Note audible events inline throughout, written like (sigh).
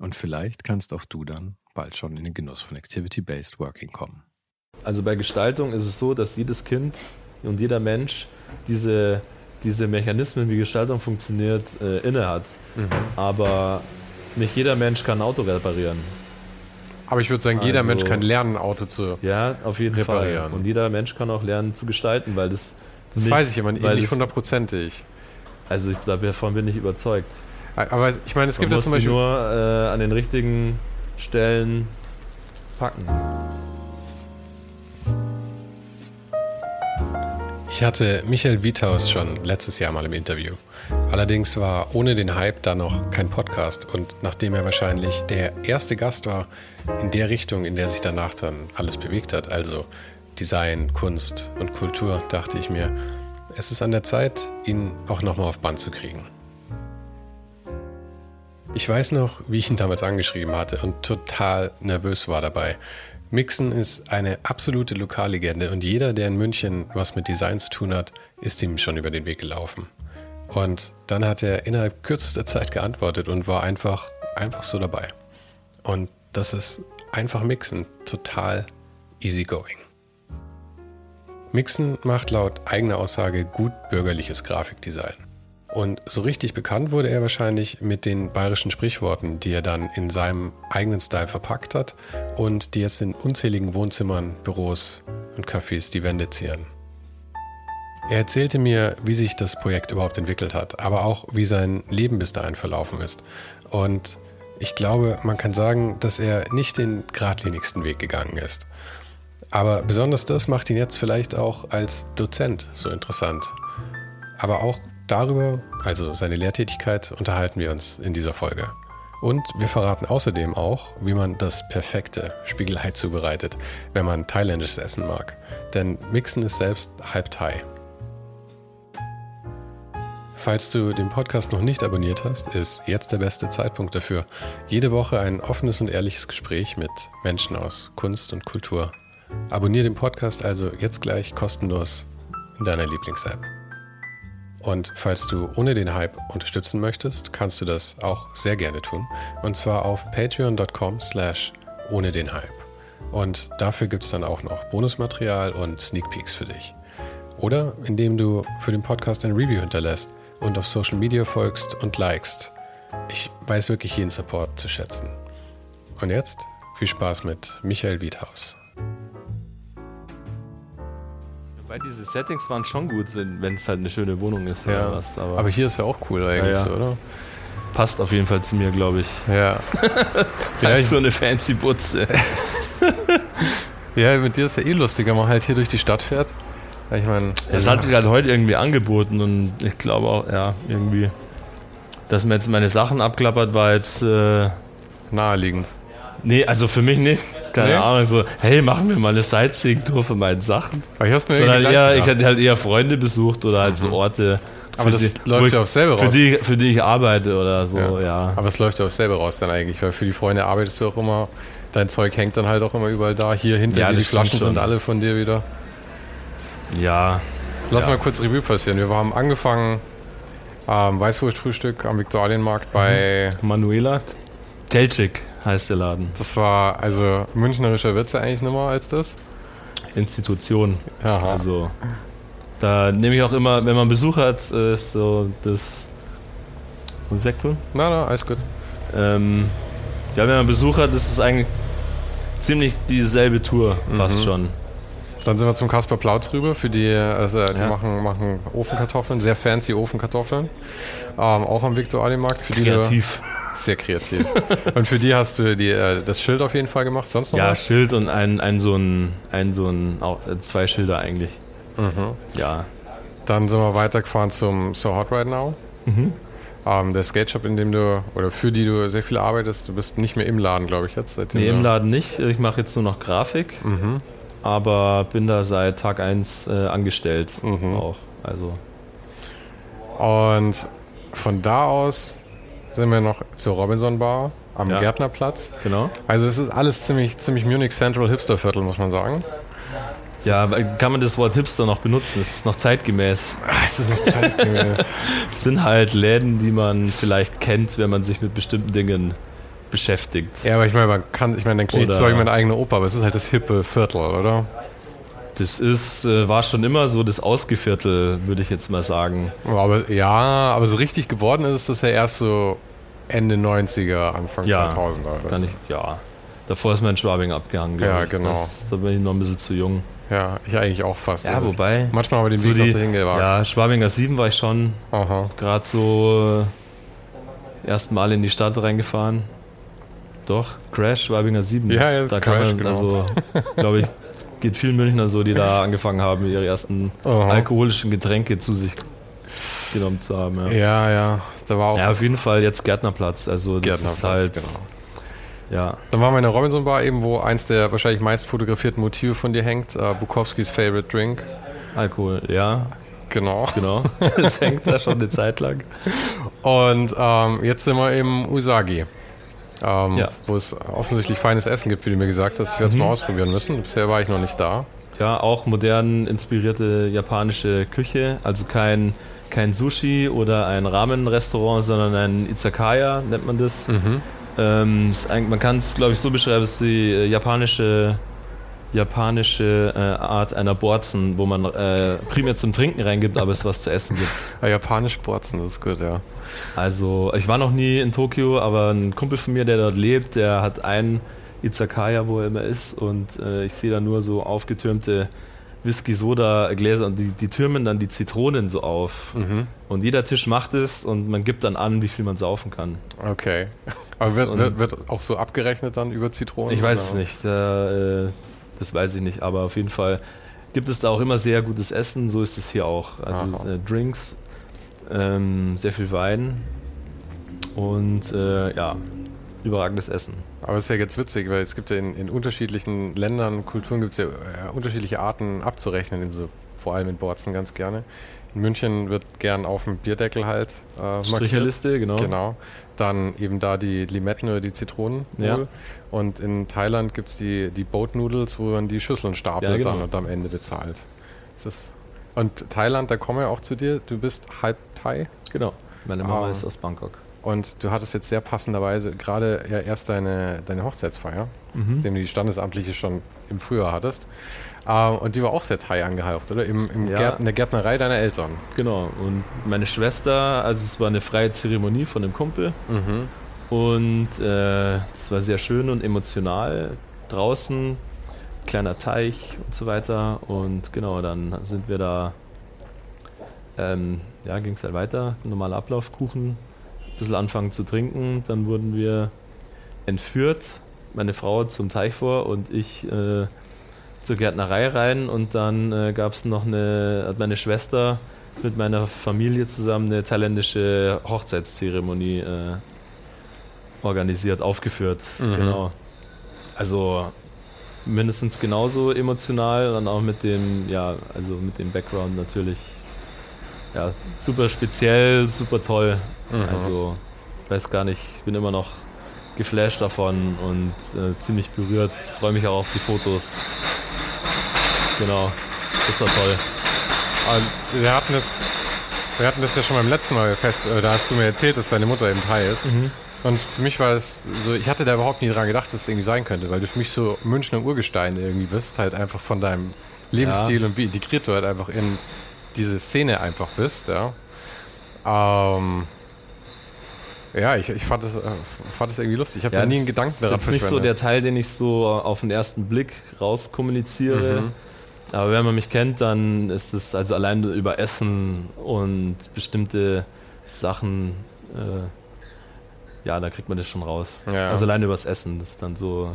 Und vielleicht kannst auch du dann bald schon in den Genuss von Activity-Based Working kommen. Also bei Gestaltung ist es so, dass jedes Kind und jeder Mensch diese, diese Mechanismen, wie Gestaltung funktioniert, äh, inne hat. Mhm. Aber nicht jeder Mensch kann ein Auto reparieren. Aber ich würde sagen, jeder also, Mensch kann lernen, ein Auto zu Ja, auf jeden reparieren. Fall. Und jeder Mensch kann auch lernen zu gestalten, weil das. Das nicht, weiß ich immer nicht hundertprozentig. Also ich glaube, davon bin ich überzeugt. Aber ich meine, es gibt ja zum Beispiel. nur äh, an den richtigen Stellen packen. Ich hatte Michael Wiethaus schon letztes Jahr mal im Interview. Allerdings war ohne den Hype da noch kein Podcast und nachdem er wahrscheinlich der erste Gast war in der Richtung, in der sich danach dann alles bewegt hat, also Design, Kunst und Kultur, dachte ich mir, es ist an der Zeit, ihn auch nochmal auf Band zu kriegen. Ich weiß noch, wie ich ihn damals angeschrieben hatte und total nervös war dabei. Mixen ist eine absolute Lokallegende und jeder, der in München was mit Design zu tun hat, ist ihm schon über den Weg gelaufen. Und dann hat er innerhalb kürzester Zeit geantwortet und war einfach, einfach so dabei. Und das ist einfach Mixen total easygoing. Mixen macht laut eigener Aussage gut bürgerliches Grafikdesign. Und so richtig bekannt wurde er wahrscheinlich mit den bayerischen Sprichworten, die er dann in seinem eigenen Style verpackt hat und die jetzt in unzähligen Wohnzimmern, Büros und Cafés die Wände zieren. Er erzählte mir, wie sich das Projekt überhaupt entwickelt hat, aber auch wie sein Leben bis dahin verlaufen ist. Und ich glaube, man kann sagen, dass er nicht den geradlinigsten Weg gegangen ist. Aber besonders das macht ihn jetzt vielleicht auch als Dozent so interessant. Aber auch darüber, also seine Lehrtätigkeit, unterhalten wir uns in dieser Folge. Und wir verraten außerdem auch, wie man das perfekte Spiegelei zubereitet, wenn man thailändisches Essen mag. Denn Mixen ist selbst halb Thai. Falls du den Podcast noch nicht abonniert hast, ist jetzt der beste Zeitpunkt dafür. Jede Woche ein offenes und ehrliches Gespräch mit Menschen aus Kunst und Kultur. Abonnier den Podcast also jetzt gleich kostenlos in deiner Lieblings-App. Und falls du ohne den Hype unterstützen möchtest, kannst du das auch sehr gerne tun. Und zwar auf patreon.com slash ohne den Hype. Und dafür gibt es dann auch noch Bonusmaterial und Sneak Peeks für dich. Oder indem du für den Podcast ein Review hinterlässt und auf Social Media folgst und likest. Ich weiß wirklich jeden Support zu schätzen. Und jetzt viel Spaß mit Michael Wiedhaus. Weil diese Settings waren schon gut, wenn es halt eine schöne Wohnung ist ja. oder was. Aber, aber, hier ist ja auch cool eigentlich, ja, ja. oder? Passt auf jeden Fall zu mir, glaube ich. Ja. (laughs) halt so eine fancy Butze. (laughs) ja, mit dir ist ja eh lustiger, wenn man halt hier durch die Stadt fährt. Ich meine. Es hat sich halt heute irgendwie angeboten und ich glaube auch, ja, irgendwie. Dass man jetzt meine Sachen abklappert, war jetzt. Äh, naheliegend. Nee, also für mich nicht. Keine nee. Ahnung, so, hey, machen wir mal eine Sightseeing-Tour für meine Sachen. Aber ich hab's mir Sondern eher, ich hatte halt eher Freunde besucht oder halt so mhm. Orte. Aber das die, läuft ja aufs selbe raus. Für die, für die ich arbeite oder so, ja. ja. Aber es läuft ja aufs selbe raus dann eigentlich, weil für die Freunde arbeitest du auch immer, dein Zeug hängt dann halt auch immer überall da. Hier hinter ja, dir, die Flaschen sind alle von dir wieder. Ja. Lass ja. mal kurz Revue passieren. Wir haben angefangen ähm, Weißwurstfrühstück am Viktualienmarkt bei mhm. Manuela Telcik heißt der Laden. Das war also münchnerischer Witze eigentlich nochmal als das? Institution. Aha. Also da nehme ich auch immer, wenn man Besuch hat, ist äh, so das. Muss ich wegtun? Na, na, alles gut. Ähm, Ja, wenn man Besuch hat, ist es eigentlich ziemlich dieselbe Tour, fast mhm. schon. Dann sind wir zum Kasper Plautz rüber. Für die, also die ja. machen, machen Ofenkartoffeln, sehr fancy Ofenkartoffeln. Ähm, auch am Viktor Adimarkt. Für kreativ. Die sehr kreativ. und für die hast du die, äh, das Schild auf jeden Fall gemacht. Sonst noch Ja, was? Schild und ein, ein so ein, ein so ein, auch äh, zwei Schilder eigentlich. Mhm. Ja. Dann sind wir weitergefahren zum So Hot Right Now. Mhm. Ähm, der Skate Shop, in dem du oder für die du sehr viel arbeitest, du bist nicht mehr im Laden, glaube ich, jetzt. Seitdem nee, im Laden nicht. Ich mache jetzt nur noch Grafik. Mhm. Aber bin da seit Tag 1 äh, angestellt mhm. auch. Also. Und von da aus sind wir noch zur Robinson Bar am ja. Gärtnerplatz. Genau. Also es ist alles ziemlich, ziemlich Munich Central Hipsterviertel, muss man sagen. Ja, kann man das Wort Hipster noch benutzen? Es ist noch zeitgemäß. Ah, es ist noch zeitgemäß. (laughs) es sind halt Läden, die man vielleicht kennt, wenn man sich mit bestimmten Dingen beschäftigt. Ja, aber ich meine, man kann, ich meine, dann klingt zwar meine eigene Oper, aber es ist halt das hippe Viertel, oder? Das ist, äh, war schon immer so das Ausgeviertel, würde ich jetzt mal sagen. Aber ja, aber so richtig geworden ist es ja erst so Ende 90er, Anfang ja, 2000er. Oder kann ich, ja. Davor ist mein Schwabing abgehangen. Ja, genau. Das, da bin ich noch ein bisschen zu jung. Ja, ich eigentlich auch fast. Ja, also wobei. Manchmal haben wir den so Weg die, noch dahin gewagt. Ja, Schwabinger 7 war ich schon. Gerade so äh, erst Mal in die Stadt reingefahren. Doch, Crash, Schwabinger 7. Ja, ja, da Crash, kann man, genau. also, glaube ich, (laughs) geht vielen Münchner so, die da angefangen haben, ihre ersten Aha. alkoholischen Getränke zu sich genommen zu haben. Ja, ja, ja da war auch. Ja, auf jeden Fall jetzt Gärtnerplatz. Also, das Gärtnerplatz, ist halt. Genau ja. Dann waren wir in der Robinson Bar eben, wo eins der wahrscheinlich meist fotografierten Motive von dir hängt, uh, Bukowskis Favorite Drink. Alkohol, ja. Genau. Genau. (laughs) Das hängt da schon eine Zeit lang. Und ähm, jetzt sind wir im Usagi. Ähm, ja. Wo es offensichtlich feines Essen gibt, wie du mir gesagt hast. Ich werde es mhm. mal ausprobieren müssen. Bisher war ich noch nicht da. Ja, auch modern inspirierte japanische Küche. Also kein, kein Sushi oder ein Ramen-Restaurant, sondern ein Izakaya nennt man das. Mhm. Ähm, man kann es, glaube ich, so beschreiben, es ist die äh, japanische, japanische äh, Art einer Borzen, wo man äh, primär zum Trinken reingibt, aber es was zu essen gibt. (laughs) Ja, ah, japanisch Borzen, das ist gut, ja. Also, ich war noch nie in Tokio, aber ein Kumpel von mir, der dort lebt, der hat einen Izakaya, wo er immer ist und äh, ich sehe da nur so aufgetürmte Whisky-Soda-Gläser und die, die türmen dann die Zitronen so auf. Mhm. Und jeder Tisch macht es und man gibt dann an, wie viel man saufen kann. Okay. Aber wird, wird, wird auch so abgerechnet dann über Zitronen? Ich weiß oder? es nicht. Da, äh, das weiß ich nicht. Aber auf jeden Fall gibt es da auch immer sehr gutes Essen. So ist es hier auch. Also äh, Drinks, ähm, sehr viel Wein und äh, ja, überragendes Essen. Aber es ist ja jetzt witzig, weil es gibt ja in, in unterschiedlichen Ländern, Kulturen gibt es ja äh, unterschiedliche Arten abzurechnen, in so, vor allem in Borzen ganz gerne. In München wird gern auf dem Bierdeckel halt äh, Stricherliste, genau. Genau. Dann eben da die Limetten oder die Zitronen. Ja. Und in Thailand gibt es die, die Boat Noodles, wo man die Schüsseln stapelt ja, genau. dann und am Ende bezahlt. und Thailand, da kommen wir auch zu dir. Du bist halb Thai. Genau. Meine Mama ah. ist aus Bangkok. Und du hattest jetzt sehr passenderweise gerade ja erst deine, deine Hochzeitsfeier, mhm. dem du die standesamtliche schon im Frühjahr hattest. Uh, und die war auch sehr Thai angehaucht, oder? Im, im ja. Gärt, in der Gärtnerei deiner Eltern. Genau. Und meine Schwester, also es war eine freie Zeremonie von einem Kumpel. Mhm. Und äh, das war sehr schön und emotional. Draußen, kleiner Teich und so weiter. Und genau, dann sind wir da, ähm, ja, ging es halt weiter. Normaler Ablauf, Kuchen, bisschen anfangen zu trinken. Dann wurden wir entführt, meine Frau zum Teich vor und ich äh, zur Gärtnerei rein. Und dann äh, gab es noch eine, hat meine Schwester mit meiner Familie zusammen eine thailändische Hochzeitszeremonie äh, organisiert, aufgeführt. Mhm. Genau. Also mindestens genauso emotional, dann auch mit dem, ja, also mit dem Background natürlich ja, super speziell, super toll. Mhm. Also, ich weiß gar nicht, ich bin immer noch geflasht davon und äh, ziemlich berührt. Ich freue mich auch auf die Fotos. Genau, das war toll. Und wir hatten das, wir hatten das ja schon beim letzten Mal fest, äh, da hast du mir erzählt, dass deine Mutter eben Thai ist. Mhm. Und für mich war das so, ich hatte da überhaupt nie dran gedacht, dass es irgendwie sein könnte, weil du für mich so Münchner Urgestein irgendwie bist, halt einfach von deinem Lebensstil ja. und wie integriert du halt einfach in diese Szene einfach bist, ja. Ähm, Ja, ich, ich fand, das, äh, fand das irgendwie lustig. Ich habe Ja, da nie das einen Gedanken ist daran jetzt nicht so der. Teil, den ich so auf den ersten Blick rauskommuniziere. Mhm. Aber wenn man mich kennt, dann ist es also allein über Essen und bestimmte Sachen, äh, ja, da kriegt man das schon raus. Ja. Also allein übers Essen, das ist dann so,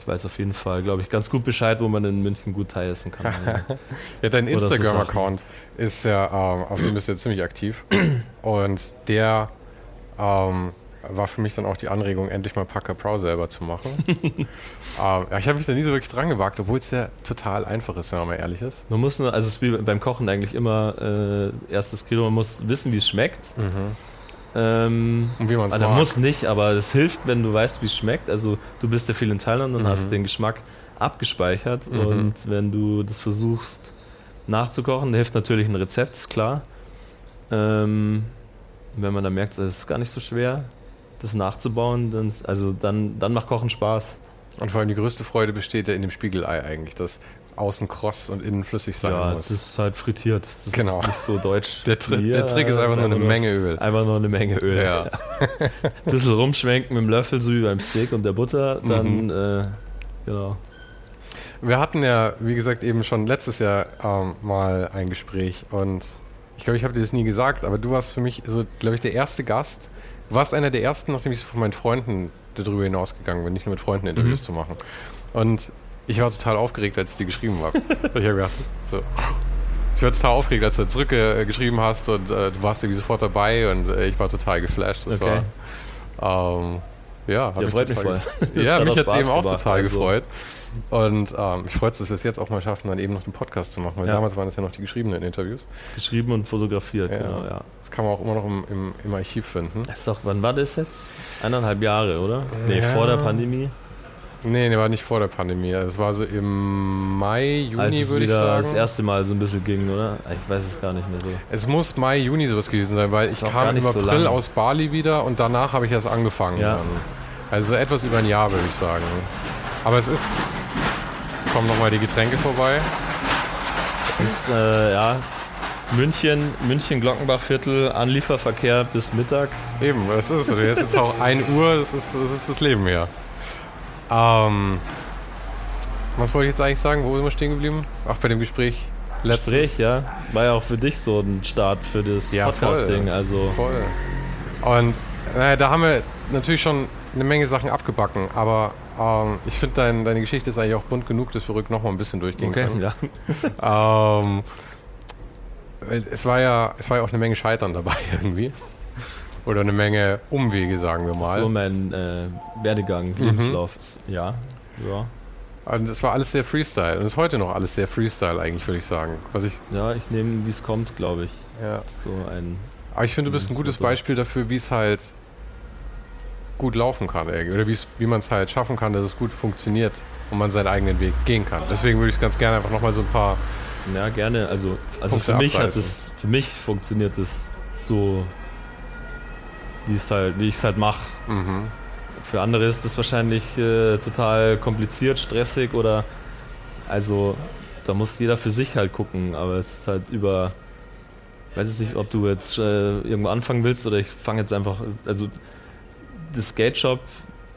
ich weiß auf jeden Fall, glaube ich, ganz gut Bescheid, wo man in München gut Thai essen kann. (laughs) Ja, dein Instagram-Account ist ja, ähm, auf dem bist du ja ziemlich aktiv. Und der ähm, war für mich dann auch die Anregung, endlich mal Packer Pro selber zu machen. (laughs) ähm, ja, ich habe mich da nie so wirklich dran gewagt, obwohl es ja total einfach ist, wenn man mal ehrlich ist. Man muss nur, also es ist wie beim Kochen eigentlich immer äh, erstes Kilo, man muss wissen, wie es schmeckt. Ähm, Und wie man es also mag. muss nicht, aber es hilft, wenn du weißt, wie es schmeckt. Also du bist ja viel in Thailand und Mhm. hast den Geschmack abgespeichert. Mhm. Und wenn du das versuchst nachzukochen, hilft natürlich ein Rezept, ist klar. Ähm, wenn man dann merkt, es ist gar nicht so schwer, das nachzubauen, dann, also dann, dann macht Kochen Spaß. Und vor allem die größte Freude besteht ja in dem Spiegelei eigentlich, das außen kross und innen flüssig sein ja, muss. das ist halt frittiert. Das Genau. ist nicht so deutsch. Der, Tri der. Trick ist einfach nur eine Menge Öl. Einfach nur eine Menge Öl. Ja. (laughs) Ein bisschen rumschwenken mit dem Löffel, so wie beim Steak und der Butter, dann, Mhm. äh, genau. Wir hatten ja, wie gesagt, eben schon letztes Jahr ähm, mal ein Gespräch und ich glaube, ich habe dir das nie gesagt, aber du warst für mich so, glaube ich, der erste Gast. Du warst einer der ersten, nachdem ich von meinen Freunden darüber hinausgegangen bin, nicht nur mit Freunden Interviews Mhm. zu machen. Und ich war total aufgeregt, als ich dir geschrieben habe. (laughs) ich habe gedacht, so. Ich war total aufgeregt, als du zurückgeschrieben hast und äh, du warst irgendwie sofort dabei und äh, ich war total geflasht. Das Okay. war, ähm, ja, Ja, freut mich total voll. (laughs) Ja, mich hat es eben auch total also. gefreut. Und ähm, ich freue mich, dass wir es jetzt auch mal schaffen, dann eben noch den Podcast zu machen, weil Ja. damals waren es ja noch die geschriebenen Interviews. Geschrieben und fotografiert, Ja. genau, ja. Das kann man auch immer noch im, im, im Archiv finden. Das ist doch, wann war das jetzt? Eineinhalb Jahre, oder? Nee, Ja. vor der Pandemie. Nee, nee, war nicht vor der Pandemie. Es war so im Mai, Juni, würde ich sagen. das erste Mal so ein bisschen ging, oder? Ich weiß es gar nicht mehr so. Es muss Mai, Juni sowas gewesen sein, weil ich kam im so April lange. aus Bali wieder und danach habe ich erst angefangen. Ja. Dann. Also etwas über ein Jahr, würde ich sagen. Aber es ist. Es kommen nochmal die Getränke vorbei. Ist, äh, ja, München, München Glockenbachviertel, Anlieferverkehr bis Mittag. Eben, es ist. Jetzt ist auch 1 Uhr, das ist, das ist das Leben hier. Ähm, was wollte ich jetzt eigentlich sagen? Wo sind wir stehen geblieben? Ach, bei dem Gespräch. Letztes- Gespräch, ja. War ja auch für dich so ein Start für das Ja, Podcasting. voll. Also Voll. Und äh, da haben wir natürlich schon eine Menge Sachen abgebacken, aber ähm, ich finde, dein, deine Geschichte ist eigentlich auch bunt genug, dass wir rück noch mal ein bisschen durchgehen okay, können. ja. (laughs) Ähm, es war ja, es war ja auch eine Menge Scheitern dabei (laughs) irgendwie. Oder eine Menge Umwege, sagen wir mal. So mein äh, Werdegang, Lebenslauf. ist- Ja, ja. Und es war alles sehr Freestyle. Und es ist heute noch alles sehr Freestyle eigentlich, würde ich sagen. Was ich, Ja, ich nehme, wie es kommt, glaube ich. ja. So ein. Aber ich finde, du bist ein gutes Beispiel dafür, wie es halt gut laufen kann. Oder wie es- man es halt schaffen kann, dass es gut funktioniert und man seinen eigenen Weg gehen kann. Deswegen würde ich es ganz gerne einfach nochmal so ein paar Ja, gerne. Also, also Punkte für mich hat abreißen. es, für mich funktioniert es so, wie es halt, wie ich es halt mache. Mhm. Für andere ist das wahrscheinlich äh, total kompliziert, stressig oder also da muss jeder für sich halt gucken, aber es ist halt über weiß jetzt nicht, ob du jetzt äh, irgendwo anfangen willst oder ich fange jetzt einfach also das Skate Shop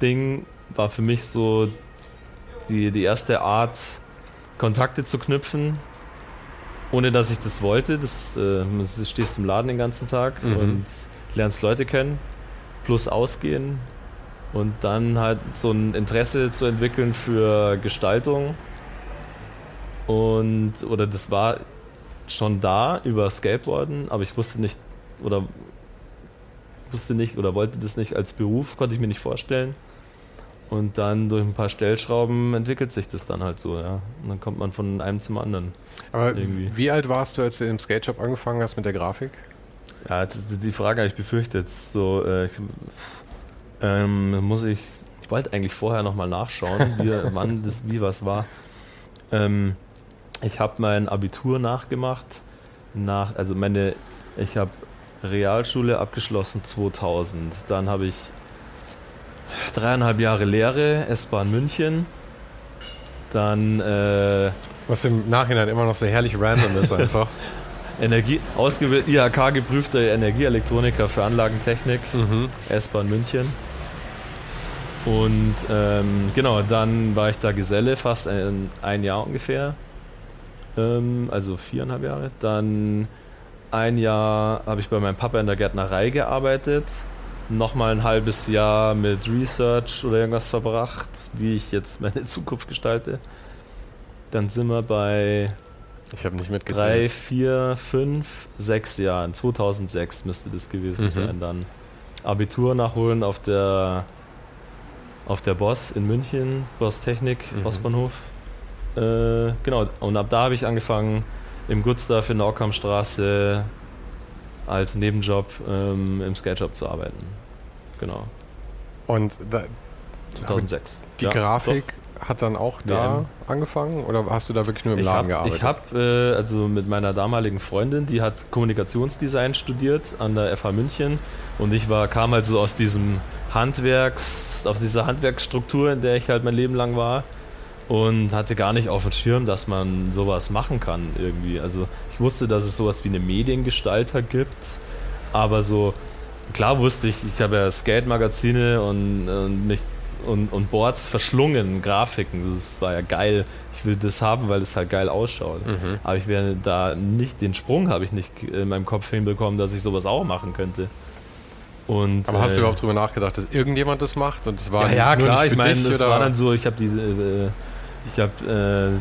Ding war für mich so die, die erste Art Kontakte zu knüpfen, ohne dass ich das wollte. Das, äh, du stehst im Laden den ganzen Tag Mhm. und lernst Leute kennen, plus ausgehen und dann halt so ein Interesse zu entwickeln für Gestaltung. Und, oder das war schon da über Skateboarden, aber ich wusste nicht, oder wusste nicht, oder wollte das nicht als Beruf, konnte ich mir nicht vorstellen. Und dann durch ein paar Stellschrauben entwickelt sich das dann halt so, ja. Und dann kommt man von einem zum anderen. Aber Irgendwie. wie alt warst du, als du im Skate Shop angefangen hast mit der Grafik? Ja, die Frage habe ich befürchtet. So, äh, ich, ähm, muss ich, ich wollte eigentlich vorher nochmal nachschauen, (laughs) wie, wann das, wie was war. Ähm, ich habe mein Abitur nachgemacht, nach, also meine, ich habe Realschule abgeschlossen 2000. Dann habe ich dreieinhalb Jahre Lehre, S-Bahn München. Dann äh, Was im Nachhinein immer noch so herrlich random ist einfach. (laughs) Energie, ausgebildet, IHK geprüfter Energieelektroniker für Anlagentechnik, Mhm. S-Bahn München. Und ähm, genau, dann war ich da Geselle fast ein, ein Jahr ungefähr. Ähm, also viereinhalb Jahre. Dann ein Jahr habe ich bei meinem Papa in der Gärtnerei gearbeitet. Nochmal ein halbes Jahr mit Research oder irgendwas verbracht, wie ich jetzt meine (laughs) Zukunft gestalte. Dann sind wir bei Ich habe nicht drei, mitgezählt. vier, fünf, sechs Jahren. 2006 müsste das gewesen Mhm. sein. Dann Abitur nachholen auf der auf der Boss in München, Boss Technik, Mhm. Bossbahnhof. Äh, genau, und ab da habe ich angefangen im Gutsdorf in der Ockhamstraße als Nebenjob ähm, im Skate-Shop zu arbeiten. Genau, Und da, 2006. die Ja, Grafik hat dann auch da WM. angefangen oder hast du da wirklich nur im Ich Laden hab, gearbeitet? Ich habe äh, also mit meiner damaligen Freundin, die hat Kommunikationsdesign studiert an der FH München und ich war kam halt so aus diesem Handwerks, aus dieser Handwerksstruktur, in der ich halt mein Leben lang war und hatte gar nicht auf dem Schirm, dass man sowas machen kann irgendwie. Also ich wusste, dass es sowas wie eine Mediengestalter gibt, aber so klar wusste ich, ich habe ja Skate-Magazine und, und mich und, und Boards verschlungen, Grafiken. Das war ja geil. Ich will das haben, weil es halt geil ausschaut. Mhm. Aber ich werde da nicht, den Sprung habe ich nicht in meinem Kopf hinbekommen, dass ich sowas auch machen könnte. Und, Aber hast du äh, überhaupt drüber nachgedacht, dass irgendjemand das macht und es war ja, ja, nur klar. Ich für meine, dich, das oder? war dann so, ich habe die, äh, ich habe äh,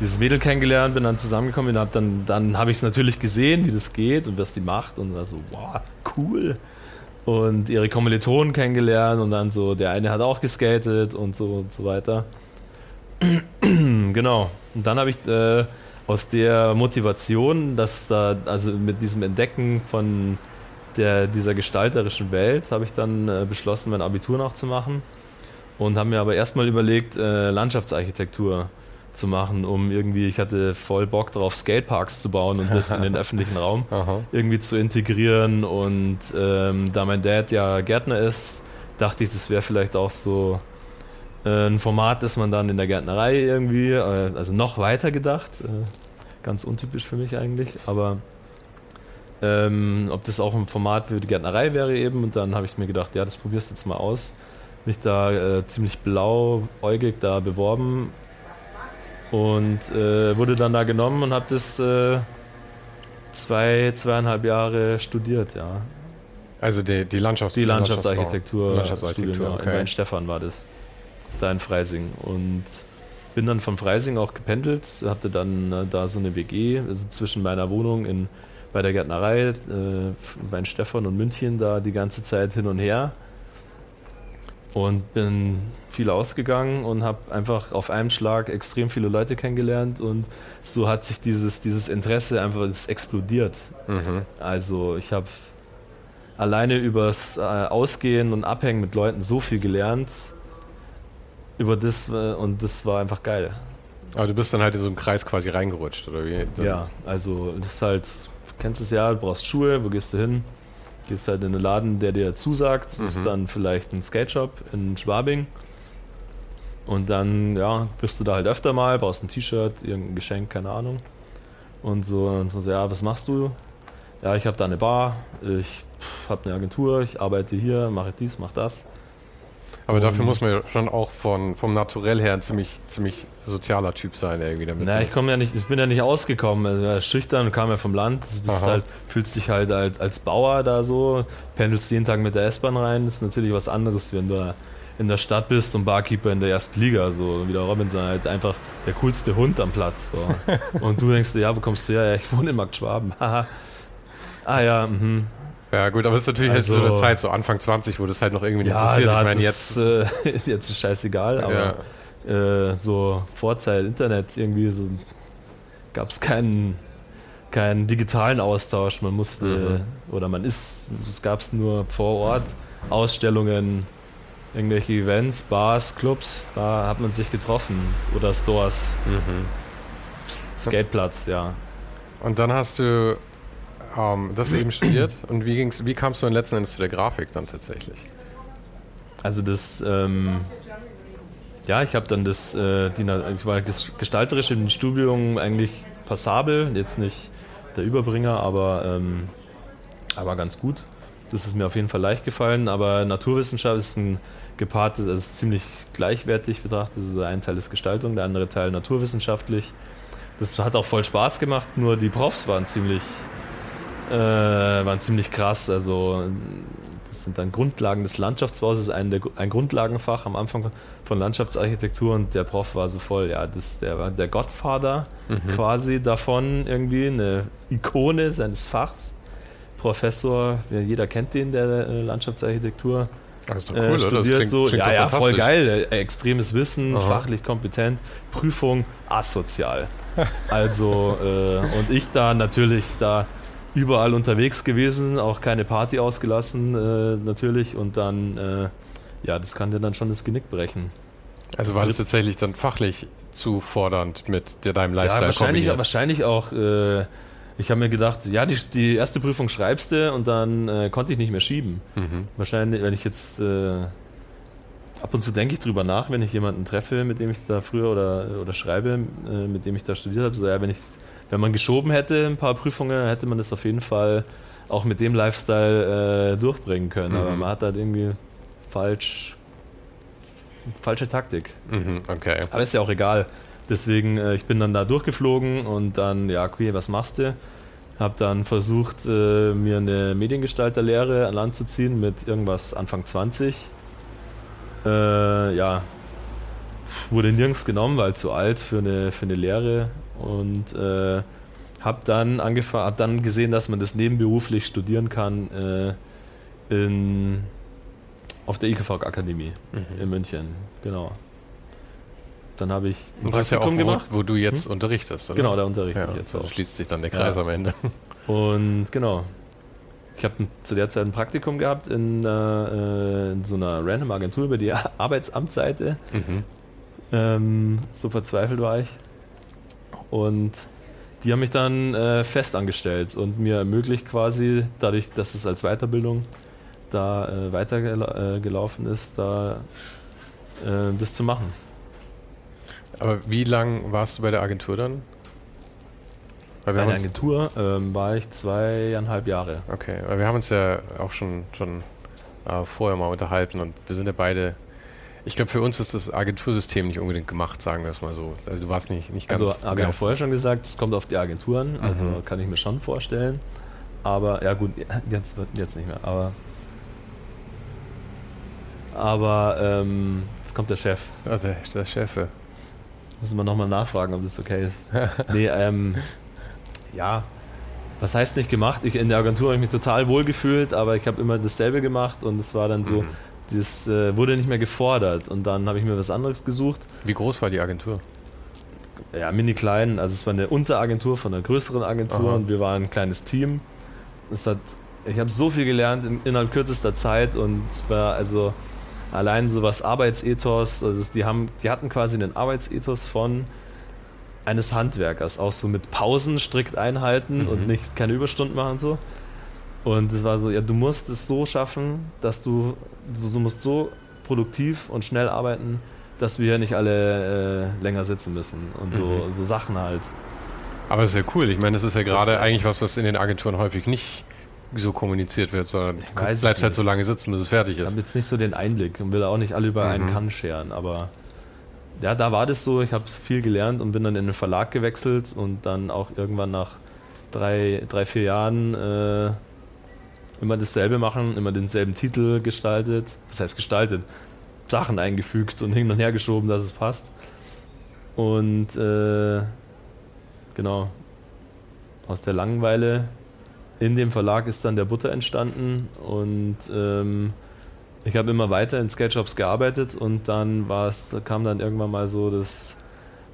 dieses Mädel kennengelernt, bin dann zusammengekommen und hab dann, dann habe ich es natürlich gesehen, wie das geht und was die macht und war so, wow, cool. Und ihre Kommilitonen kennengelernt und dann so, der eine hat auch geskatet und so und so weiter. (clears throat) genau. Und dann habe ich äh, aus der Motivation, dass da, also mit diesem Entdecken von der, dieser gestalterischen Welt, habe ich dann äh, beschlossen, mein Abitur noch zu machen und habe mir aber erstmal überlegt, äh, Landschaftsarchitektur zu machen, um irgendwie, ich hatte voll Bock drauf, Skateparks zu bauen und das in den (laughs) öffentlichen Raum irgendwie zu integrieren. Und ähm, da mein Dad ja Gärtner ist, dachte ich, das wäre vielleicht auch so äh, ein Format, das man dann in der Gärtnerei irgendwie, äh, also noch weiter gedacht, äh, ganz untypisch für mich eigentlich, aber ähm, ob das auch ein Format für die Gärtnerei wäre eben. Und dann habe ich mir gedacht, ja, das probierst du jetzt mal aus. Mich da äh, ziemlich blauäugig da beworben und äh, wurde dann da genommen und habe das äh, zwei, zweieinhalb Jahre studiert, ja. Also die, die Landschafts Die Landschaftsarchitektur. Landschaftsarchitektur, Studium, ja. In okay. Weinstefan war das. Da in Freising. Und bin dann von Freising auch gependelt, hatte dann äh, da so eine WG, also zwischen meiner Wohnung in, bei der Gärtnerei, äh, Weinstefan und München, da die ganze Zeit hin und her. Und bin viel ausgegangen und habe einfach auf einen Schlag extrem viele Leute kennengelernt und so hat sich dieses, dieses Interesse einfach explodiert. Mhm. Also ich habe alleine übers äh, Ausgehen und Abhängen mit Leuten so viel gelernt über das äh, und das war einfach geil. Aber du bist dann halt in so einen Kreis quasi reingerutscht, oder wie? Dann- Ja, also das ist halt, du kennst es ja, du brauchst Schuhe, wo gehst du hin? Gehst halt in einen Laden, der dir zusagt, das ist Mhm. dann vielleicht ein Skate Shop in Schwabing. Und dann, ja, bist du da halt öfter mal, brauchst ein T-Shirt, irgendein Geschenk, keine Ahnung. Und so, und so ja, was machst du? Ja, ich habe da eine Bar, ich habe eine Agentur, ich arbeite hier, mache dies, mache das. Aber dafür Und- muss man ja schon auch von, vom Naturell her ziemlich, ziemlich sozialer Typ sein, irgendwie damit. Na, ich komme ja nicht, ich bin ja nicht ausgekommen. Also, schüchtern, kam ja vom Land. Du bist Aha. halt, fühlst dich halt als, als Bauer da so, pendelst jeden Tag mit der S-Bahn rein. Das ist natürlich was anderes, wenn du in der Stadt bist und Barkeeper in der ersten Liga, so wie der Robinson, halt einfach der coolste Hund am Platz. So. (laughs) und du denkst dir, ja, wo kommst du her? Ja, ich wohne in Markt Schwaben. (laughs) Ah ja, mhm. ja, gut, aber es ist natürlich jetzt Also- so eine Zeit, so Anfang 20, wo das halt noch irgendwie Ja, interessiert. da Ich meine, es, jetzt. äh, (laughs) jetzt ist scheißegal, aber ja, äh, so Vorzeit Internet irgendwie so gab es keinen keinen digitalen Austausch. Man musste Mhm. oder man ist, es gab es nur vor Ort Ausstellungen, irgendwelche Events, Bars, Clubs. Da hat man sich getroffen oder Stores, mhm. Skateplatz, ja. Und dann hast du ähm, das eben studiert. Und wie, ging's, wie kamst du dann letzten Endes zu der Grafik dann tatsächlich? Also das, ähm, ja, ich habe dann das, äh, die, also ich war ges- gestalterisch im Studium eigentlich passabel, jetzt nicht der Überbringer, aber, ähm, aber ganz gut. Das ist mir auf jeden Fall leicht gefallen, aber Naturwissenschaft ist ein gepaartes, also ziemlich gleichwertig betrachtet. Ist ein Teil ist Gestaltung, der andere Teil naturwissenschaftlich. Das hat auch voll Spaß gemacht, nur die Profs waren ziemlich, äh, waren ziemlich krass. Also das sind dann Grundlagen des Landschaftsbaus, das ist ein, der, ein Grundlagenfach am Anfang von Landschaftsarchitektur und der Prof war so voll, ja, das, der war der Gottvater mhm. quasi davon irgendwie, eine Ikone seines Fachs. Professor, jeder kennt den, der äh, Landschaftsarchitektur. Das ist doch cool, äh, oder? Das klingt, so, klingt ja, ja, voll geil. Äh, extremes Wissen, Aha. fachlich kompetent, Prüfung asozial. also, äh, und ich da natürlich da überall unterwegs gewesen, auch keine Party ausgelassen, äh, natürlich. Und dann, äh, ja, das kann dir dann schon das Genick brechen. Also war das tatsächlich dann fachlich zu fordernd mit deinem Lifestyle ja, wahrscheinlich, kombiniert? wahrscheinlich auch. Äh, ich habe mir gedacht, ja, die, die, erste Prüfung schreibst du und dann äh, konnte ich nicht mehr schieben. Mhm. Wahrscheinlich, wenn ich jetzt äh, ab und zu denke ich drüber nach, wenn ich jemanden treffe, mit dem ich da früher oder, oder schreibe, äh, mit dem ich da studiert habe, so ja, wenn ich wenn man geschoben hätte, ein paar Prüfungen, hätte man das auf jeden Fall auch mit dem Lifestyle äh, durchbringen können. Mhm. Aber man hat halt irgendwie falsch, falsche Taktik. Mhm, okay. Aber ist ja auch egal. Deswegen, äh, ich bin dann da durchgeflogen und dann, ja, okay, was machst du? Hab dann versucht, äh, mir eine Mediengestalterlehre an Land zu ziehen mit irgendwas Anfang 20. Äh, ja, wurde nirgends genommen, weil zu alt für eine, für eine Lehre und äh, habe dann angefangen, habe dann gesehen, dass man das nebenberuflich studieren kann äh, in, auf der IKV Akademie mhm. in München, genau. Dann habe ich ein Und das ist ja auch, gemacht. Wo, wo du jetzt hm? unterrichtest, oder? Genau, da unterrichte ja, ich jetzt auch. schließt sich dann der Kreis ja. am Ende. Und genau. Ich habe zu der Zeit ein Praktikum gehabt in, äh, in so einer random Agentur über die (laughs) Arbeitsamtsseite. Mhm. Ähm, so verzweifelt war ich. Und die haben mich dann äh, fest angestellt und mir ermöglicht quasi, dadurch, dass es als Weiterbildung da äh, weitergelaufen äh, ist, da äh, das zu machen. Aber wie lang warst du bei der Agentur dann? Bei der Agentur ähm, war ich zweieinhalb Jahre. Okay, weil wir haben uns ja auch schon, schon äh, vorher mal unterhalten und wir sind ja beide ich glaube, für uns ist das Agentursystem nicht unbedingt gemacht, sagen wir es mal so. Also du warst nicht, nicht ganz. Also habe ich auch vorher schon gesagt, es kommt auf die Agenturen, also mhm. kann ich mir schon vorstellen. Aber ja gut, jetzt, jetzt nicht mehr. Aber aber ähm, jetzt kommt der Chef. Ja, der, der Chef. Müssen wir nochmal nachfragen, ob das okay ist. (laughs) nee, ähm, ja, was heißt nicht gemacht? Ich, in der Agentur habe ich mich total wohl gefühlt, aber ich habe immer dasselbe gemacht und es war dann so, mhm. Das äh, wurde nicht mehr gefordert und dann habe ich mir was anderes gesucht. Wie groß war die Agentur? Ja, mini klein. Also es war eine Unteragentur von einer größeren Agentur Aha. und wir waren ein kleines Team. Es hat, ich habe so viel gelernt in, innerhalb kürzester Zeit und war also allein so was Arbeitsethos. Also die haben, die hatten quasi einen Arbeitsethos von eines Handwerkers, auch so mit Pausen strikt einhalten mhm. und nicht keine Überstunden machen und so. Und es war so, ja, du musst es so schaffen, dass du, du, musst so produktiv und schnell arbeiten, dass wir nicht alle äh, länger sitzen müssen und so, mhm. so Sachen halt. Aber das ist ja cool. Ich meine, das ist ja gerade eigentlich was, was in den Agenturen häufig nicht so kommuniziert wird, sondern bleibt halt so lange sitzen, bis es fertig ist. Ich habe jetzt nicht so den Einblick und will auch nicht alle über mhm. einen Kamm scheren, aber ja, da war das so. Ich habe viel gelernt und bin dann in den Verlag gewechselt und dann auch irgendwann nach drei, drei vier Jahren äh, immer dasselbe machen, immer denselben Titel gestaltet. Das heißt gestaltet, Sachen eingefügt und hin und her geschoben, dass es passt. Und äh, genau, aus der Langeweile in dem Verlag ist dann der Butter entstanden und ähm, ich habe immer weiter in Sketchups gearbeitet und dann war da kam dann irgendwann mal so das,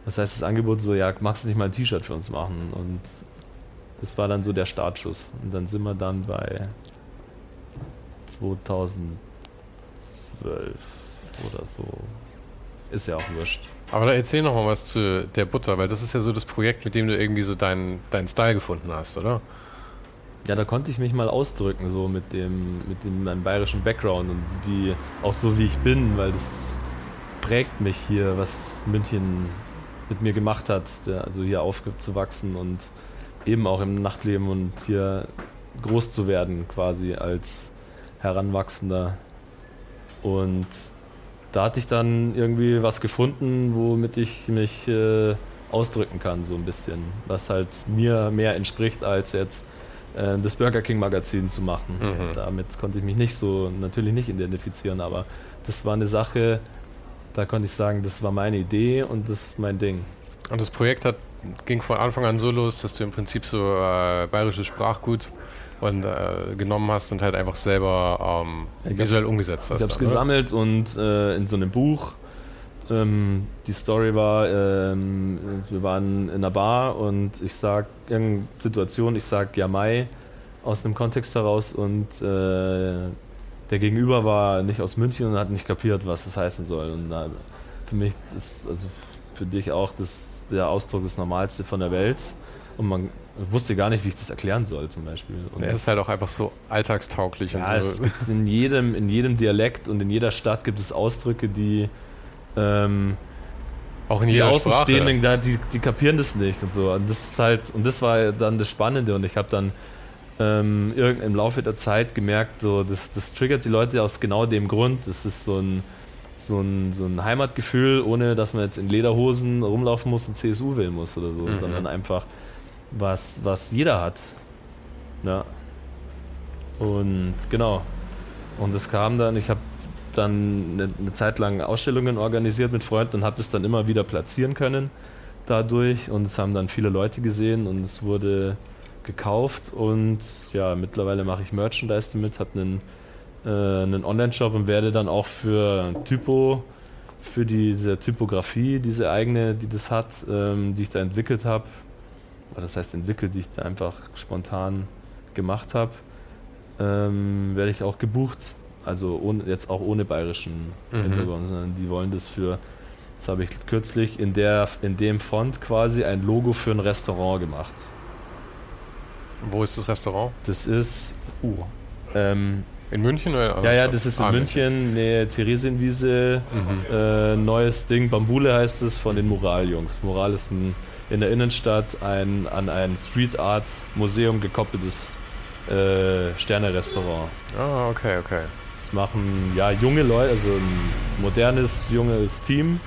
was heißt das Angebot so, ja, magst du nicht mal ein T-Shirt für uns machen? Und das war dann so der Startschuss. Und dann sind wir dann bei 2012 oder so. Ist ja auch wurscht. Aber da erzähl noch mal was zu der Butter, weil das ist ja so das Projekt, mit dem du irgendwie so deinen dein Style gefunden hast, oder? Ja, da konnte ich mich mal ausdrücken, so mit dem, mit dem meinem bayerischen Background und wie, auch so wie ich bin, weil das prägt mich hier, was München mit mir gemacht hat, also hier aufzuwachsen und eben auch im Nachtleben und hier groß zu werden, quasi als Heranwachsender. Und da hatte ich dann irgendwie was gefunden, womit ich mich äh, ausdrücken kann, so ein bisschen. Was halt mir mehr entspricht, als jetzt äh, das Burger King Magazin zu machen. Mhm. Damit konnte ich mich nicht so, natürlich nicht identifizieren, aber das war eine Sache, da konnte ich sagen, das war meine Idee und das ist mein Ding. Und das Projekt hat, ging von Anfang an so los, dass du im Prinzip so äh, bayerisches Sprachgut und äh, genommen hast und halt einfach selber ähm, visuell umgesetzt hast. Ich habe es gesammelt und äh, in so einem Buch. Ähm, die Story war, ähm, wir waren in einer Bar und ich sag irgendeine Situation, ich sag Jamai aus einem Kontext heraus und äh, der Gegenüber war nicht aus München und hat nicht kapiert, was das heißen soll. Und äh, für mich ist, also für dich auch, das, der Ausdruck das Normalste von der Welt. Und man wusste gar nicht, wie ich das erklären soll, zum Beispiel. Und es ist halt auch einfach so alltagstauglich. Ja, und so. in jedem, in jedem Dialekt und in jeder Stadt gibt es Ausdrücke, die ähm, auch in die Außenstehenden, die, die kapieren das nicht und so. Und das ist halt, und das war dann das Spannende. Und ich habe dann ähm, im Laufe der Zeit gemerkt, so, das, das triggert die Leute aus genau dem Grund. Das ist so ein, so ein, so ein Heimatgefühl, ohne dass man jetzt in Lederhosen rumlaufen muss und CSU wählen muss oder so, mhm. sondern einfach was, was jeder hat. Ja. Und genau. Und es kam dann, ich habe dann eine, eine, Zeit lang Ausstellungen organisiert mit Freunden und habe das dann immer wieder platzieren können dadurch. Und es haben dann viele Leute gesehen und es wurde gekauft. Und ja, mittlerweile mache ich Merchandise damit, habe einen, äh, einen Online-Shop und werde dann auch für Typo, für diese Typografie, diese eigene, die das hat, ähm, die ich da entwickelt habe, das heißt entwickelt, die ich da einfach spontan gemacht habe, ähm, werde ich auch gebucht. Also ohne, jetzt auch ohne bayerischen mhm. Hintergrund, sondern die wollen das für, jetzt habe ich kürzlich in, der, in dem Font quasi ein Logo für ein Restaurant gemacht. Wo ist das Restaurant? Das ist, uh, ähm, in München oder? Ja, ja, das ist in ah, München, Nähe Theresienwiese. Mhm. Äh, neues Ding, Bambule heißt es, von den Moral-Jungs. Moral ist ein in der Innenstadt ein an ein Street Art Museum gekoppeltes äh, Sterne-Restaurant. Ah, okay, okay. Das machen ja junge Leute, also ein modernes, junges Team.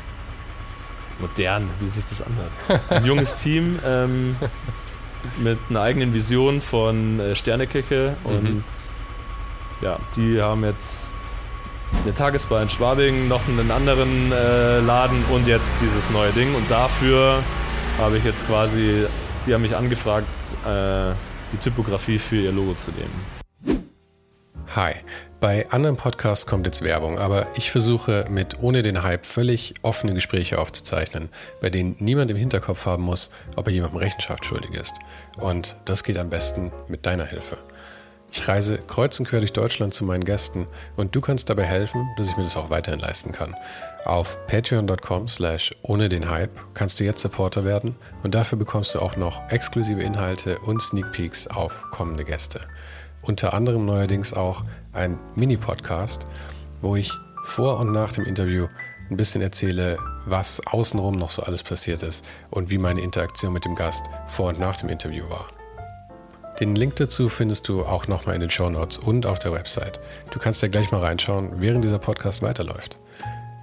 Modern, wie sich das anhört. (laughs) Ein junges Team ähm, mit einer eigenen Vision von äh, Sterneküche mhm. und mhm. ja, die haben jetzt eine Tagesbar in Schwabing, noch einen anderen äh, Laden und jetzt dieses neue Ding und dafür habe ich jetzt quasi, die haben mich angefragt, äh, die Typografie für ihr Logo zu nehmen. Hi, bei anderen Podcasts kommt jetzt Werbung, aber ich versuche mit ohne den Hype völlig offene Gespräche aufzuzeichnen, bei denen niemand im Hinterkopf haben muss, ob er jemandem Rechenschaft schuldig ist. Und das geht am besten mit deiner Hilfe. Ich reise kreuz und quer durch Deutschland zu meinen Gästen und du kannst dabei helfen, dass ich mir das auch weiterhin leisten kann. Auf patreon.com slash ohne den Hype kannst du jetzt Supporter werden und dafür bekommst du auch noch exklusive Inhalte und Sneak Peeks auf kommende Gäste. Unter anderem neuerdings auch ein Mini-Podcast, wo ich vor und nach dem Interview ein bisschen erzähle, was außenrum noch so alles passiert ist und wie meine Interaktion mit dem Gast vor und nach dem Interview war. Den Link dazu findest du auch nochmal in den Show Notes und auf der Website. Du kannst ja gleich mal reinschauen, während dieser Podcast weiterläuft.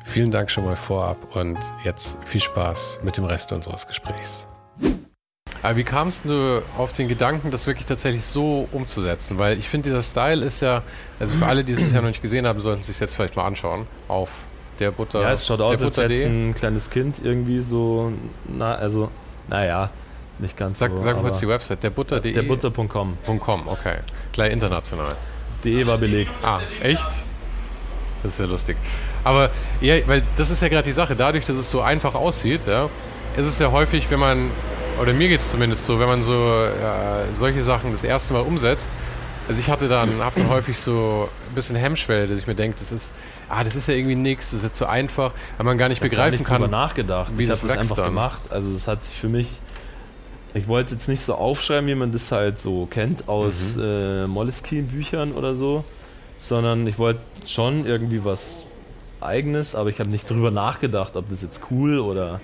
Vielen Dank schon mal vorab und jetzt viel Spaß mit dem Rest unseres Gesprächs. Aber wie kamst du auf den Gedanken, das wirklich tatsächlich so umzusetzen? Weil ich finde, dieser Style ist ja, also für alle, die es bisher noch nicht gesehen haben, sollten sich jetzt vielleicht mal anschauen auf der Butter. Ja, es schaut aus, als hätte ein kleines Kind irgendwie so, na, also, naja, nicht ganz sag, so. Sag kurz die Website, derbutter.de. Derbutter.com. .com, okay. Gleich international. De war belegt. Ah, echt? Das ist ja lustig. Aber ja, weil das ist ja gerade die Sache. Dadurch, dass es so einfach aussieht, ja, ist es ja häufig, wenn man, oder mir geht es zumindest so, wenn man so ja, solche Sachen das erste Mal umsetzt. Also ich hatte dann, habe dann häufig so ein bisschen Hemmschwelle, dass ich mir denke, das ist, ah, das ist ja irgendwie nichts, das ist jetzt so einfach, weil man gar nicht ich begreifen gar nicht kann. nachgedacht. Wie ich habe das einfach dann. gemacht. Also das hat sich für mich ich wollte jetzt nicht so aufschreiben, wie man das halt so kennt aus mhm. äh, Moleskine-Büchern oder so, sondern ich wollte schon irgendwie was Eigenes, aber ich habe nicht drüber nachgedacht, ob das jetzt cool oder,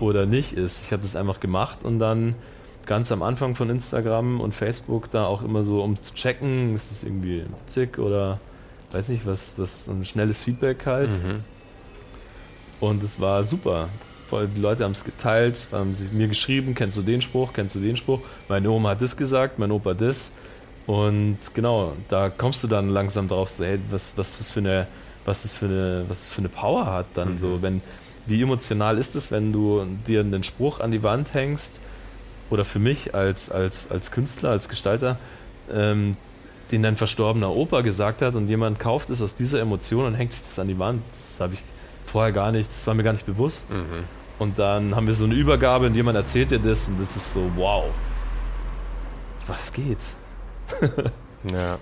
oder nicht ist. Ich habe das einfach gemacht und dann ganz am Anfang von Instagram und Facebook da auch immer so, um zu checken, ist das irgendwie zick oder weiß nicht, was, was so ein schnelles Feedback halt. Mhm. Und es war super. Voll, die Leute haben es geteilt, haben sich mir geschrieben, kennst du den Spruch, kennst du den Spruch? Meine Oma hat das gesagt, mein Opa das. Und genau, da kommst du dann langsam drauf, so, hey, was, was, was für eine, was das für eine, was das für eine Power hat dann Mhm. so, wenn, wie emotional ist es, wenn du dir einen Spruch an die Wand hängst, oder für mich als, als, als Künstler, als Gestalter, ähm, den dein verstorbener Opa gesagt hat und jemand kauft es aus dieser Emotion und hängt sich das an die Wand. Das habe ich vorher gar nicht, das war mir gar nicht bewusst. Mhm. Und dann haben wir so eine Übergabe und jemand erzählt dir das und das ist so, wow, was geht? Ja.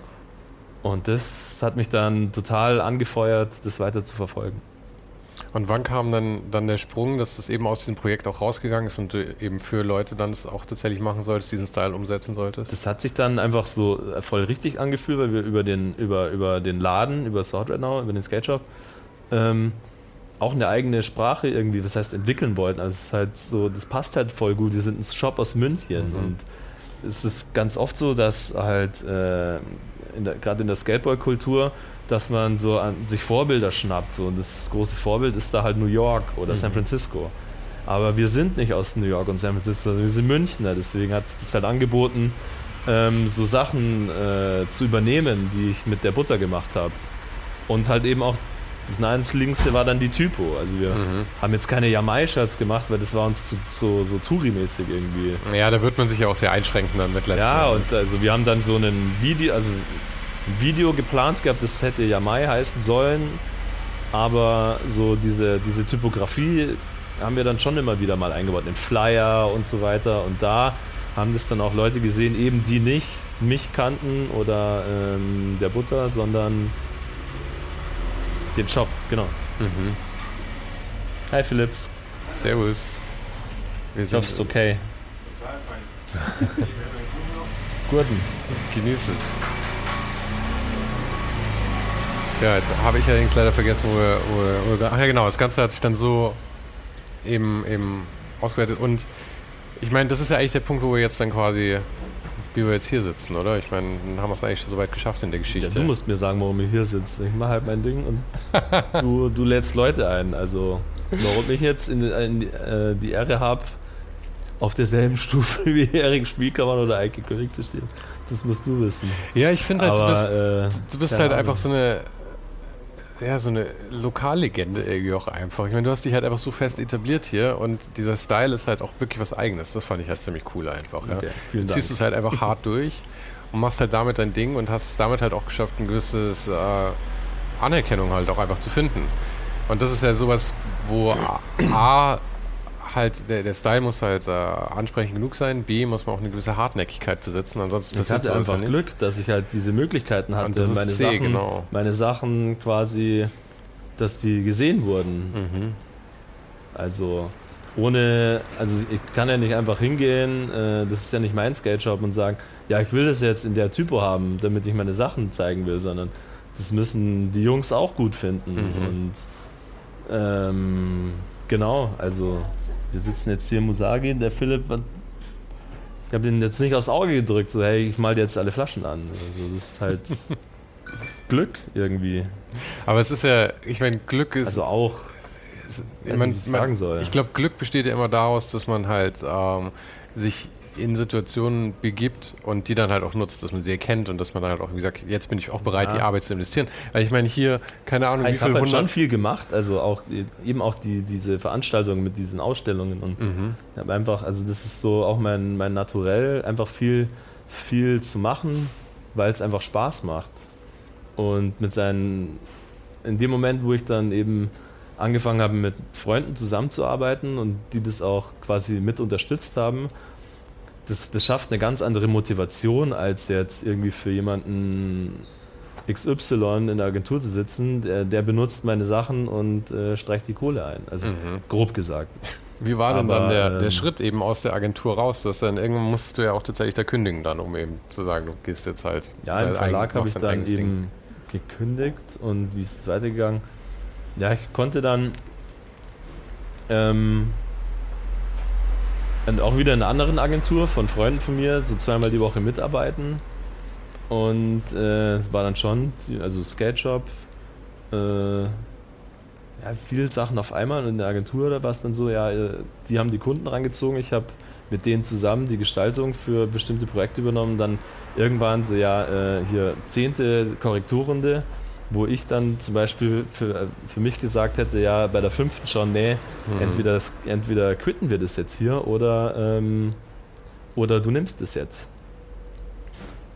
Und das hat mich dann total angefeuert, das weiter zu verfolgen. Und wann kam dann, dann der Sprung, dass das eben aus diesem Projekt auch rausgegangen ist und du eben für Leute dann es auch tatsächlich machen solltest, diesen Style umsetzen solltest? Das hat sich dann einfach so voll richtig angefühlt, weil wir über den, über, über den Laden, über Sword Right Now, über den Skate Shop, ähm, auch eine eigene Sprache irgendwie, was heißt entwickeln wollten. Also es ist halt so, das passt halt voll gut. Wir sind ein Shop aus München Mhm. und es ist ganz oft so, dass halt äh, gerade in der Skateboard-Kultur, dass man so an sich Vorbilder schnappt. So. Und das große Vorbild ist da halt New York oder San Francisco. Aber wir sind nicht aus New York und San Francisco, sondern wir sind Münchner. Deswegen hat es das halt angeboten, ähm, so Sachen äh, zu übernehmen, die ich mit der Butter gemacht habe. Und halt eben auch das naheliegendste war dann die Typo. Also wir Mhm. haben jetzt keine Yamai-Shirts gemacht, weil das war uns zu, so, so Touri-mäßig irgendwie. Ja, da wird man sich ja auch sehr einschränken dann mit letzten Ja, Endes. und also wir haben dann so ein Video, also ein Video geplant gehabt, das hätte Yamai heißen sollen, aber so diese, diese Typografie haben wir dann schon immer wieder mal eingebaut, in Flyer und so weiter. Und da haben das dann auch Leute gesehen, eben die nicht mich kannten oder ähm, der Butter, sondern den Shop, genau. Mhm. Hi Philipp, Servus. Wir ich hoffe es ist okay. (laughs) Gurten. Genieß es. Ja, jetzt habe ich allerdings leider vergessen, wo wir, wo wir, Ach ja, genau, das Ganze hat sich dann so eben, eben ausgewertet. Und ich meine, das ist ja eigentlich der Punkt, wo wir jetzt dann quasi, wie wir jetzt hier sitzen, oder? Ich meine, dann haben wir es eigentlich schon so weit geschafft in der Ja, Geschichte. du musst mir sagen, warum ich hier sitze. Ich mache halt mein Ding und (laughs) du, du lädst Leute ein. Also, warum ich jetzt in, in, äh, die Ehre habe, auf derselben (laughs) Stufe wie Erik Spielkammer oder Eike König zu stehen, das musst du wissen. ja, ich finde halt, Aber, du bist, äh, du bist halt Ahnung. einfach so eine, ja, so eine Lokallegende irgendwie auch einfach. Ich meine, du hast dich halt einfach so fest etabliert hier und dieser Style ist halt auch wirklich was Eigenes. Das fand ich halt ziemlich cool einfach. Ja. Okay, vielen Du ziehst Dank. es halt einfach hart durch und machst halt damit dein Ding und hast es damit halt auch geschafft, ein gewisses äh, Anerkennung halt auch einfach zu finden. Und das ist ja sowas, wo A halt, der, der Style muss halt äh, ansprechend genug sein, B muss man auch eine gewisse Hartnäckigkeit besitzen, ansonsten Ich hatte ja einfach nicht. Glück, dass ich halt diese Möglichkeiten hatte, Und das ist meine, C, Sachen, genau. meine Sachen quasi, dass die gesehen wurden. Mhm. Also ohne, also ich kann ja nicht einfach hingehen, äh, das ist ja nicht mein Skate Shop und sagen, ja, ich will das jetzt in der Typo haben, damit ich meine Sachen zeigen will, sondern das müssen die Jungs auch gut finden. Mhm. Und ähm, genau, also wir sitzen jetzt hier Musagi, der Philipp, ich habe den jetzt nicht aufs Auge gedrückt, so hey, ich mal dir jetzt alle Flaschen an. Also das ist halt (laughs) Glück irgendwie. Aber es ist ja, ich meine, Glück ist. Also auch, ich, weiß mein, nicht, wie ich sagen soll. ich glaube, Glück besteht ja immer daraus, dass man halt ähm, sich in Situationen begibt und die dann halt auch nutzt, dass man sie erkennt und dass man dann halt auch, wie gesagt, jetzt bin ich auch bereit, Ja. die Arbeit zu investieren. Weil ich meine, hier, keine Ahnung, wie Ich viel habe halt schon viel gemacht, also auch eben auch die, diese Veranstaltungen mit diesen Ausstellungen und Mhm. ich habe einfach, also das ist so auch mein, mein Naturell, einfach viel, viel zu machen, weil es einfach Spaß macht. Und mit seinen, in dem Moment, wo ich dann eben angefangen habe, mit Freunden zusammenzuarbeiten und die das auch quasi mit unterstützt haben, das, das schafft eine ganz andere Motivation, als jetzt irgendwie für jemanden XY in der Agentur zu sitzen, der, der benutzt meine Sachen und äh, streicht die Kohle ein. Also Mhm. grob gesagt. Wie war denn Aber, dann der, der ähm, Schritt eben aus der Agentur raus? Du hast dann irgendwann musst du ja auch tatsächlich da kündigen dann, um eben zu sagen, du gehst jetzt halt. Ja, im Verlag habe ich dann eigenes Ding. eben gekündigt und wie ist es weitergegangen? Ja, ich konnte dann ähm, auch wieder in einer anderen Agentur von Freunden von mir, so zweimal die Woche mitarbeiten. Und äh, es war dann schon, also Skate-Shop, äh, ja, viele Sachen auf einmal. Und in der Agentur da war es dann so, ja, äh, die haben die Kunden rangezogen. Ich habe mit denen zusammen die Gestaltung für bestimmte Projekte übernommen. Dann irgendwann so, ja, äh, hier zehnte Korrekturrunde, wo ich dann zum Beispiel für, für mich gesagt hätte, ja, bei der fünften schon, nee, mhm. entweder, das, entweder quitten wir das jetzt hier oder, ähm, oder du nimmst das jetzt.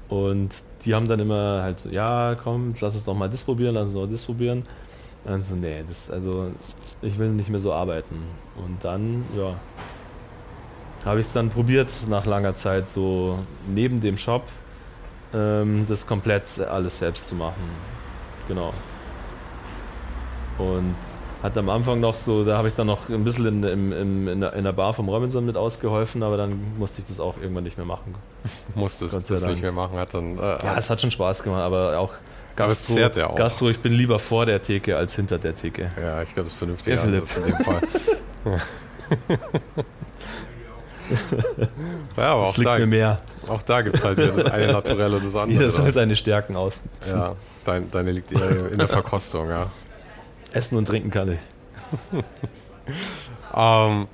Und die haben dann immer halt so, ja, komm, lass uns doch mal das probieren, lass uns doch das probieren. Und dann so, nee, das, also ich will nicht mehr so arbeiten. Und dann, ja, habe ich es dann probiert, nach langer Zeit so neben dem Shop ähm, das komplett alles selbst zu machen. Genau. Und hat am Anfang noch so, da habe ich dann noch ein bisschen in, in, in, in, der, Bar vom Robinson mit ausgeholfen, aber dann musste ich das auch irgendwann nicht mehr machen. (laughs) Musstest du das nicht mehr machen? Hat dann, äh, ja, es hat schon Spaß gemacht, aber auch Gastro, ja auch. Gastro, ich bin lieber vor der Theke als hinter der Theke. Ja, ich glaube, das ist vernünftig. Ja, Philipp. in dem Fall. (laughs) (laughs) ja, aber das auch liegt da, mir mehr. Auch da gibt es halt eine naturelle und das andere. Jeder soll seine Stärken aus. Ja, dein, deine liegt eher in der Verkostung, ja. Essen und trinken kann ich. (laughs) ähm,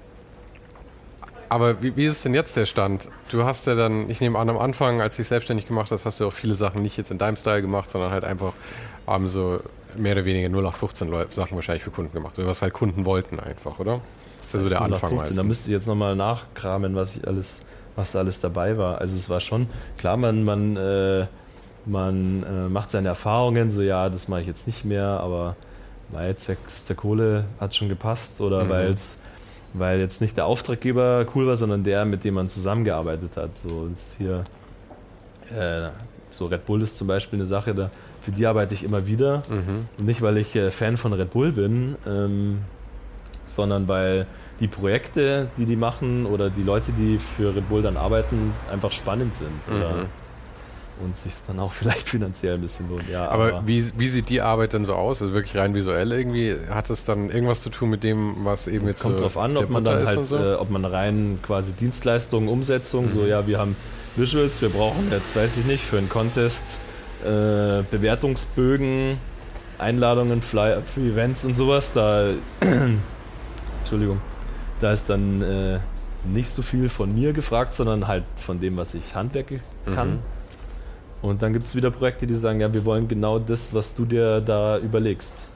aber wie, wie, ist denn jetzt der Stand? Du hast ja dann, ich nehme an, am Anfang, als du dich selbstständig gemacht hast, hast du auch viele Sachen nicht jetzt in deinem Style gemacht, sondern halt einfach ähm, so mehr oder weniger 0815 Sachen wahrscheinlich für Kunden gemacht. Oder was halt Kunden wollten einfach, oder? Das ist ja so der Anfang 15, Da müsste ich jetzt nochmal nachkramen, was ich alles, was da alles dabei war. Also es war schon, klar, man, man, äh, man äh, macht seine Erfahrungen, so ja, das mache ich jetzt nicht mehr, aber weil zwecks der Kohle hat schon gepasst oder mhm. weil's, weil jetzt nicht der Auftraggeber cool war, sondern der, mit dem man zusammengearbeitet hat. So ist hier äh, so Red Bull ist zum Beispiel eine Sache, da, für die arbeite ich immer wieder. Mhm. nicht, weil ich äh, Fan von Red Bull bin, ähm, sondern weil die Projekte, die die machen oder die Leute, die für Red Bull dann arbeiten, einfach spannend sind. Mhm. Und sich dann auch (laughs) vielleicht finanziell ein bisschen lohnt. Ja, aber, aber wie, wie sieht die Arbeit denn so aus? Also wirklich rein visuell irgendwie? Hat es dann irgendwas zu tun mit dem, was eben jetzt Kommt so drauf an, ob man dann halt, so? äh, ob man rein quasi Dienstleistungen, Umsetzung, mhm. so ja, wir haben Visuals, wir brauchen jetzt, weiß ich nicht, für einen Contest äh, Bewertungsbögen, Einladungen, Flyer für Events und sowas. Da, (clears throat) Entschuldigung, da ist dann äh, nicht so viel von mir gefragt, sondern halt von dem, was ich handwerke kann. Mhm und dann gibt es wieder Projekte, die sagen, ja, wir wollen genau das, was du dir da überlegst.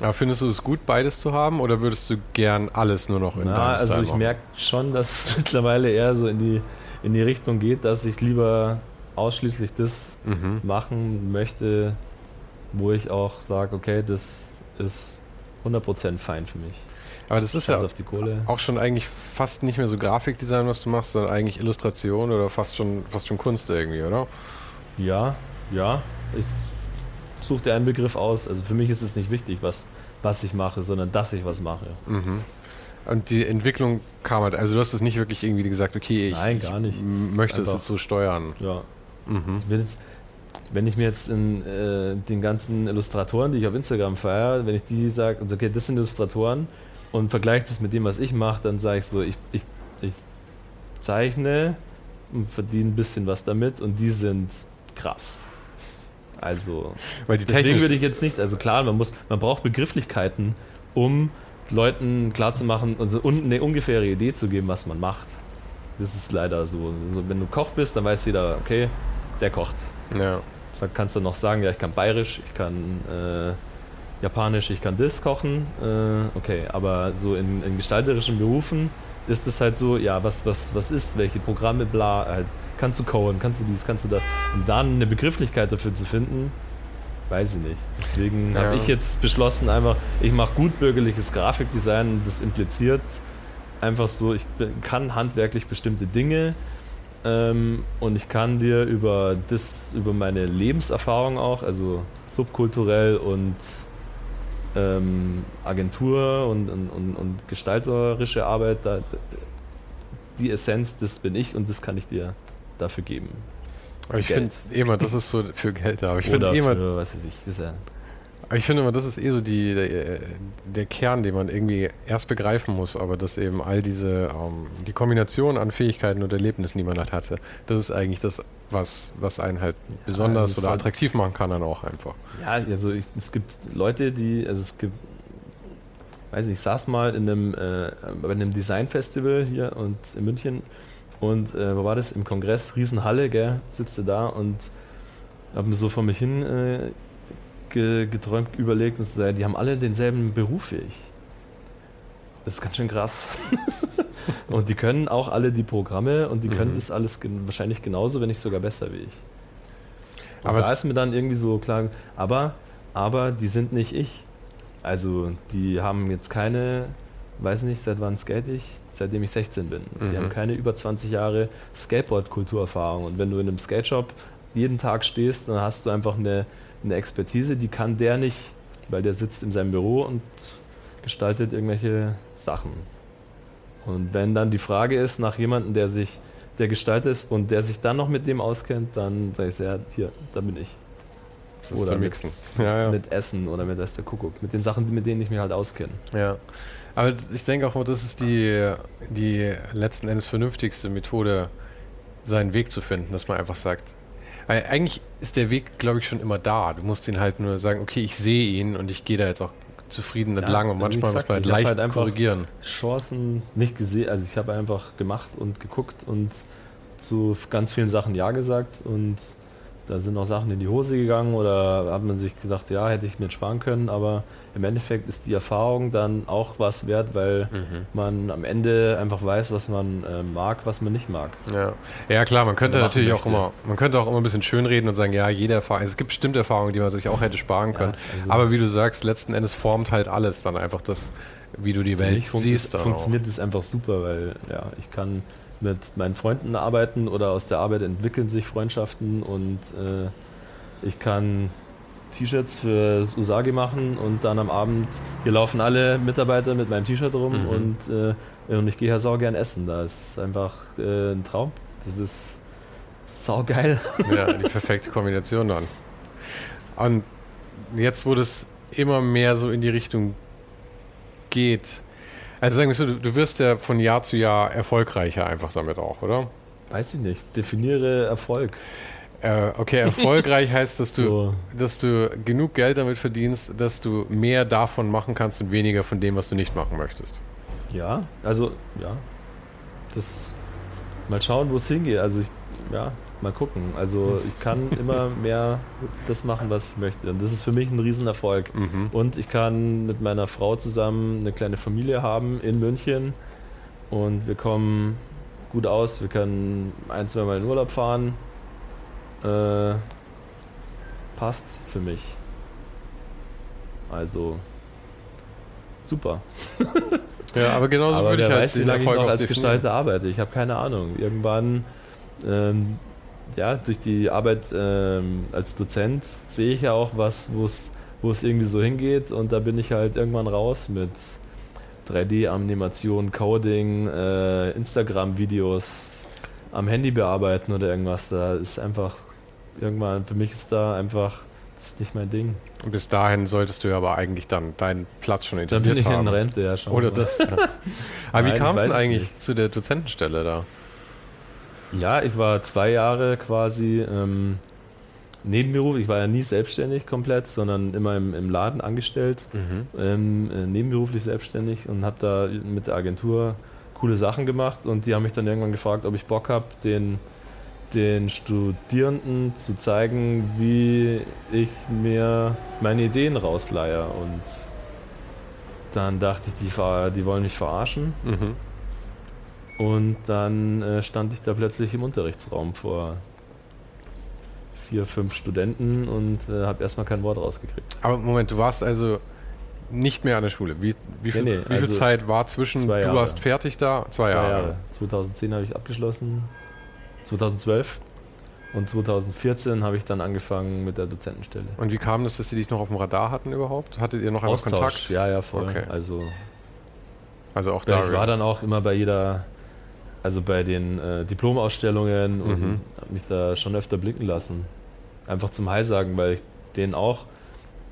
Aber findest du es gut, beides zu haben oder würdest du gern alles nur noch in Na, deinem Also ich merke schon, dass es (laughs) mittlerweile eher so in die, in die Richtung geht, dass ich lieber ausschließlich das mhm. machen möchte, wo ich auch sage, okay, das ist 100% fein für mich. Aber das ist ja auch schon eigentlich fast nicht mehr so Grafikdesign, was du machst, sondern eigentlich Illustration oder fast schon, fast schon Kunst irgendwie, oder? Ja, ja. Ich suche dir einen Begriff aus. Also für mich ist es nicht wichtig, was, was ich mache, sondern dass ich was mache. Mhm. Und die Entwicklung kam halt, also du hast es nicht wirklich irgendwie gesagt, okay, ich, Nein, gar nicht. ich möchte es jetzt so steuern. Ja. Mhm. Ich jetzt, wenn ich mir jetzt in äh, den ganzen Illustratoren, die ich auf Instagram feiere, wenn ich die sage, okay, das sind Illustratoren und vergleiche das mit dem, was ich mache, dann sage ich so, ich, ich, ich zeichne und verdiene ein bisschen was damit und die sind krass. Also, Weil die deswegen würde ich jetzt nicht, also klar, man muss, man braucht Begrifflichkeiten, um Leuten klarzumachen und so eine ungefähre Idee zu geben, was man macht. Das ist leider so. Also, wenn du Koch bist, dann weiß jeder, okay, der kocht. Ja. Dann kannst du noch sagen, ja, ich kann bayerisch, ich kann äh, japanisch, ich kann das kochen. Äh, okay, aber so in, in gestalterischen Berufen ist es halt so, ja, was, was, was ist, welche Programme, bla, halt kannst du coden, kannst du dies, kannst du das. Und dann eine Begrifflichkeit dafür zu finden, weiß ich nicht. Deswegen ja. habe ich jetzt beschlossen, einfach, ich mache gut bürgerliches Grafikdesign und das impliziert einfach so, ich kann handwerklich bestimmte Dinge ähm, und ich kann dir über das, über meine Lebenserfahrung auch, also subkulturell und ähm, Agentur und, und, und, und gestalterische Arbeit, da, die Essenz, das bin ich und das kann ich dir dafür geben. Aber ich finde immer, das ist so für Geld, aber ich finde immer. Für, was weiß ich, ist ja Aber ich finde immer, das ist eh so die, der, der, Kern, den man irgendwie erst begreifen muss, aber dass eben all diese, ähm, die Kombination an Fähigkeiten und Erlebnissen, die man halt hatte, das ist eigentlich das, was, was einen halt besonders also oder halt attraktiv machen kann dann auch einfach. Ja, also ich, es gibt Leute, die, also es gibt, weiß nicht, ich saß mal in einem, äh, bei einem Designfestival hier und in München und äh, wo war das? Im Kongress, Riesenhalle, gell, sitzt da und habe mir so vor mich hin äh, geträumt, überlegt und so, die haben alle denselben Beruf wie ich. Das ist ganz schön krass. (laughs) und die können auch alle die Programme und die können mhm. das alles gen wahrscheinlich genauso, wenn nicht sogar besser wie ich. Und aber da ist mir dann irgendwie so klar, aber, aber die sind nicht ich. Also die haben jetzt keine, weiß nicht, seit wann skate ich? Seitdem ich 16 bin. Mhm. Die haben keine über 20 Jahre Skateboard-Kulturerfahrung. Und wenn du in einem Skate Shop jeden Tag stehst, dann hast du einfach eine eine Expertise, die kann der nicht, weil der sitzt in seinem Büro und gestaltet irgendwelche Sachen. Und wenn dann die Frage ist nach jemandem, der sich, der gestaltet ist und der sich dann noch mit dem auskennt, dann sage ich, ja, hier, da bin ich. oder mit, ja, ja. mit Essen oder mit Esther Kuckuck, mit den Sachen, mit denen ich mich halt auskenne. Ja. Aber ich denke auch, das ist die, die letzten Endes vernünftigste Methode, seinen Weg zu finden, dass man einfach sagt, weil eigentlich ist der Weg, glaube ich, schon immer da. Du musst ihn halt nur sagen, okay, ich sehe ihn und ich gehe da jetzt auch zufrieden entlang ja, und manchmal muss man halt leicht halt einfach korrigieren. Chancen nicht gesehen, also ich habe einfach gemacht und geguckt und zu ganz vielen Sachen Ja gesagt und da sind auch Sachen in die Hose gegangen oder hat man sich gedacht, ja, hätte ich mir sparen können, aber im Endeffekt ist die Erfahrung dann auch was wert, weil mhm. man am Ende einfach weiß, was man äh, mag, was man nicht mag. Ja, ja klar, man könnte natürlich möchte. auch immer, man könnte auch immer ein bisschen schönreden und sagen, ja, jede Erfahrung, es gibt bestimmte Erfahrungen, die man sich auch hätte sparen können. Ja, also aber wie du sagst, letzten Endes formt halt alles dann einfach das, wie du die Welt siehst. Funktioniert es einfach super, weil ja, ich kann mit meinen Freunden arbeiten oder aus der Arbeit entwickeln sich Freundschaften und äh, ich kann T-Shirts für das Usagi machen und dann am Abend, hier laufen alle Mitarbeiter mit meinem T-Shirt rum mhm. und, äh, und ich gehe ja sau gern essen. Da ist einfach äh, ein Traum. Das ist sau geil. Ja, die perfekte Kombination dann. Und jetzt, wo das immer mehr so in die Richtung geht, also sagen wir so, du wirst ja von Jahr zu Jahr erfolgreicher einfach damit auch, oder? Weiß ich nicht. Definiere Erfolg. Äh, okay, erfolgreich (laughs) heißt, dass du, so. dass du genug Geld damit verdienst, dass du mehr davon machen kannst und weniger von dem, was du nicht machen möchtest. Ja, also ja. Das mal schauen, wo es hingeht. Also ich, ja, mal gucken. Also ich kann (laughs) immer mehr das machen, was ich möchte. Und das ist für mich ein Riesenerfolg. Mhm. Und ich kann mit meiner Frau zusammen eine kleine Familie haben in München. Und wir kommen gut aus. Wir können ein, zwei Mal in Urlaub fahren äh, passt für mich. Also super. (laughs) ja, aber genauso aber würde ich halt weiß, den Erfolg ich noch als Gestalter arbeite. Ich habe keine Ahnung. Irgendwann, ähm, ja, durch die Arbeit ähm, als Dozent sehe ich ja auch was, wo es wo es irgendwie so hingeht und da bin ich halt irgendwann raus mit 3D-Animation, Coding, äh, Instagram-Videos am Handy bearbeiten oder irgendwas. Da ist einfach irgendwann, für mich ist da einfach, das ist nicht mein Ding. Bis dahin solltest du ja aber eigentlich dann deinen Platz schon etabliert haben. Dann bin ich haben. in Rente, ja schon. Oder das. Ja. aber wie kam es denn eigentlich nicht. zu der Dozentenstelle da? Ja, ich war zwei Jahre quasi ähm, Nebenberuf. Ich war ja nie selbstständig komplett, sondern immer im, im Laden angestellt, mhm. ähm, äh, nebenberuflich selbstständig und habe da mit der Agentur coole Sachen gemacht und die haben mich dann irgendwann gefragt, ob ich Bock habe, den den Studierenden zu zeigen, wie ich mir meine Ideen rausleihe. Und dann dachte ich, die, die wollen mich verarschen. Mhm. Und dann äh, stand ich da plötzlich im Unterrichtsraum vor vier, fünf Studenten und äh, habe erstmal kein Wort rausgekriegt. Aber Moment, du warst also nicht mehr an der Schule. Wie, wie, viel, nee, nee, wie viel also Zeit war zwischen, du warst fertig da? Zwei, zwei Jahre. Jahre. 2010 habe ich abgeschlossen, 2012. Und 2014 habe ich dann angefangen mit der Dozentenstelle. Und wie kam das, dass sie dich noch auf dem Radar hatten überhaupt? Hattet ihr noch einmal Kontakt? Ja, ja, voll. Okay. Also, also auch da. Ich war dann auch immer bei jeder, also bei den äh, Diplomausstellungen und mhm. habe mich da schon öfter blicken lassen. Einfach zum Hi sagen, weil ich denen auch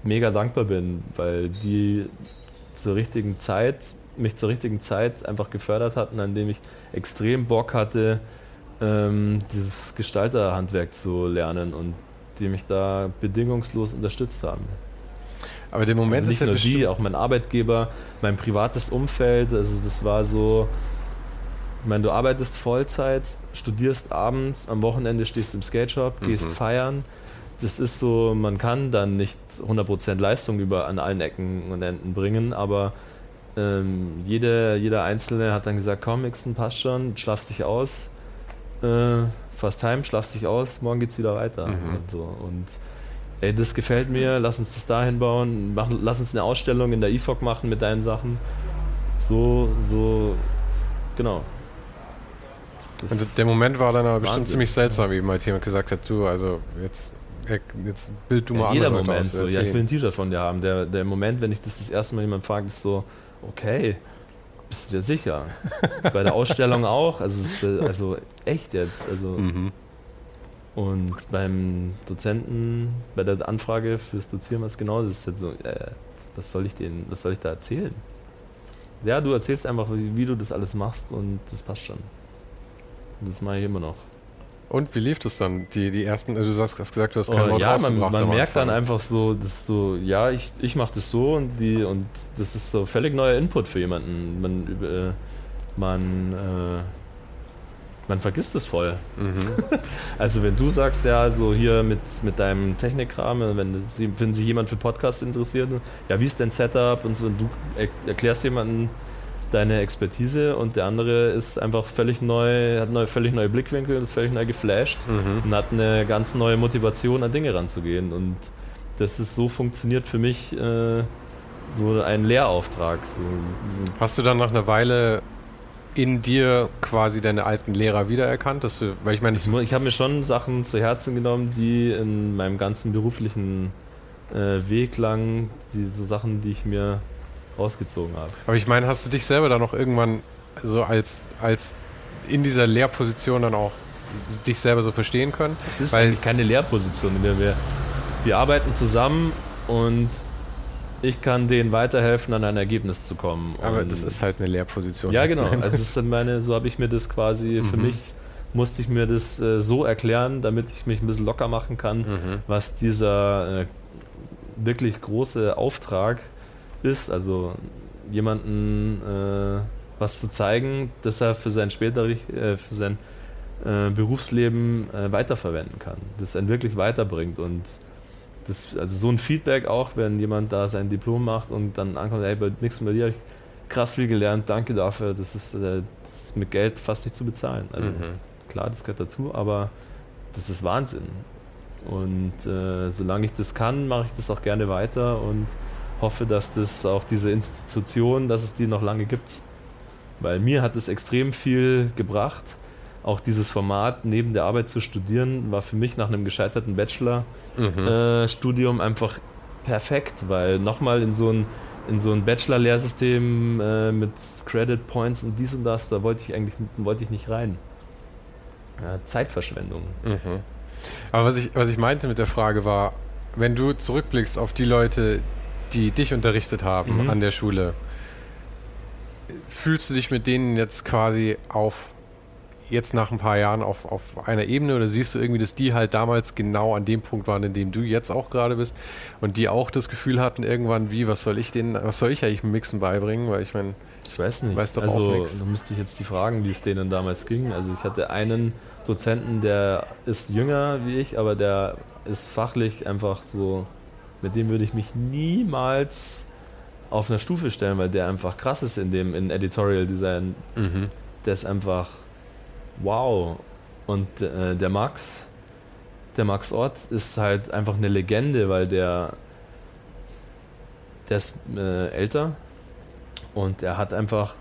mega dankbar bin, weil die zur richtigen Zeit, mich zur richtigen Zeit einfach gefördert hatten, an dem ich extrem Bock hatte, ähm, dieses Gestalterhandwerk zu lernen und die mich da bedingungslos unterstützt haben. Aber der Moment also nicht ist ja nur bestimmt, die, auch mein Arbeitgeber, mein privates Umfeld. Also das war so, ich meine, du arbeitest Vollzeit, studierst abends, am Wochenende stehst du im Skate Shop, gehst Mhm. feiern. Das ist so, man kann dann nicht 100% Leistung über an allen Ecken und Enden bringen, aber ähm, jede, jeder Einzelne hat dann gesagt, komm, Mixen, passt schon, schlafst dich aus, äh, fast heim, schlafst dich aus, morgen geht's wieder weiter. Mhm. Und, so. und ey, das gefällt mir, lass uns das dahin bauen, mach, lass uns eine Ausstellung in der IFOC machen mit deinen Sachen. So, so, genau. Und der Moment war dann aber bestimmt Wahnsinn. ziemlich seltsam, eben als jemand gesagt hat, du, also jetzt, jetzt bild du mal ja, jeder Moment aus, so. Ja, ich will ein T-Shirt von dir haben. Der, der Moment, wenn ich das das erste Mal jemand fragt, ist so, okay, bist du dir sicher? Bei der Ausstellung auch. Also, es ist, äh, also echt jetzt. Also, Mhm. Und beim Dozenten, bei der Anfrage fürs Dozieren, was genau, das ist jetzt so, äh, was soll ich denen, was soll ich da erzählen? Ja, du erzählst einfach, wie, wie du das alles machst und das passt schon. Das mache ich immer noch. Und wie lief das dann? Die, die ersten, also du hast, gesagt, du hast kein Oh, Wort ja, man, man merkt dann einfach so, dass so, ja, ich, ich mache das so und die und das ist so völlig neuer Input für jemanden. Man über- äh, man äh, man vergisst es voll. Mhm. (laughs) Also wenn du sagst, ja, so hier mit, mit deinem Technikkram, wenn, wenn sich jemand für Podcasts interessiert, ja, wie ist dein Setup und so, und du er, erklärst jemandem deine Expertise und der andere ist einfach völlig neu, hat neue, völlig neue Blickwinkel, ist völlig neu geflasht Mhm. und hat eine ganz neue Motivation, an Dinge ranzugehen. Und das ist so funktioniert für mich äh, so ein Lehrauftrag. So. Hast du dann nach einer Weile in dir quasi deine alten Lehrer wiedererkannt? Dass du, weil ich meine, Ich, ich habe mir schon Sachen zu Herzen genommen, die in meinem ganzen beruflichen äh, Weg lang, die so Sachen, die ich mir rausgezogen habe. aber ich meine, hast du dich selber dann noch irgendwann so als, als in dieser Lehrposition dann auch dich selber so verstehen können? Es ist Weil- keine Lehrposition, in der wir, wir arbeiten zusammen und ich kann denen weiterhelfen, an ein Ergebnis zu kommen. Aber und das ist halt eine Lehrposition. Ja, genau. Also es ist meine, so habe ich mir das quasi für Mhm. mich musste ich mir das äh, so erklären, damit ich mich ein bisschen locker machen kann, Mhm. was dieser äh, wirklich große Auftrag ist. Also jemanden äh, was zu zeigen, dass er für sein späteres, äh, für sein äh, Berufsleben äh, weiterverwenden kann, das einen wirklich weiterbringt und das, also so ein Feedback auch, wenn jemand da sein Diplom macht und dann ankommt, ey, bei nächsten Mal dir habe ich krass viel gelernt, danke dafür, das ist, äh, das ist mit Geld fast nicht zu bezahlen. Also Mhm. klar, das gehört dazu, aber das ist Wahnsinn. Und äh, solange ich das kann, mache ich das auch gerne weiter und hoffe, dass das auch diese Institution, dass es die noch lange gibt. Weil mir hat es extrem viel gebracht. Auch dieses Format neben der Arbeit zu studieren, war für mich nach einem gescheiterten Bachelor-Studium Mhm. äh, einfach perfekt, weil nochmal in so ein, in so ein Bachelor-Lehrsystem äh, mit Credit Points und dies und das, da wollte ich eigentlich wollte ich nicht rein. Ja, Zeitverschwendung. Mhm. Aber was ich, was ich meinte mit der Frage war, wenn du zurückblickst auf die Leute, die dich unterrichtet haben Mhm. an der Schule, fühlst du dich mit denen jetzt quasi auf, jetzt nach ein paar Jahren auf, auf einer Ebene oder siehst du irgendwie, dass die halt damals genau an dem Punkt waren, in dem du jetzt auch gerade bist und die auch das Gefühl hatten irgendwann, wie, was soll ich denen, was soll ich eigentlich Mixen beibringen, weil ich meine, Ich weiß nicht. Weiß doch also, auch nix. da müsste ich jetzt die fragen, wie es denen damals ging. Also ich hatte einen Dozenten, der ist jünger wie ich, aber der ist fachlich einfach so, mit dem würde ich mich niemals auf einer Stufe stellen, weil der einfach krass ist in dem in Editorial Design. mhm. Der ist einfach wow. Und äh, der Max, der Max Ott ist halt einfach eine Legende, weil der, der ist äh, älter und er hat einfach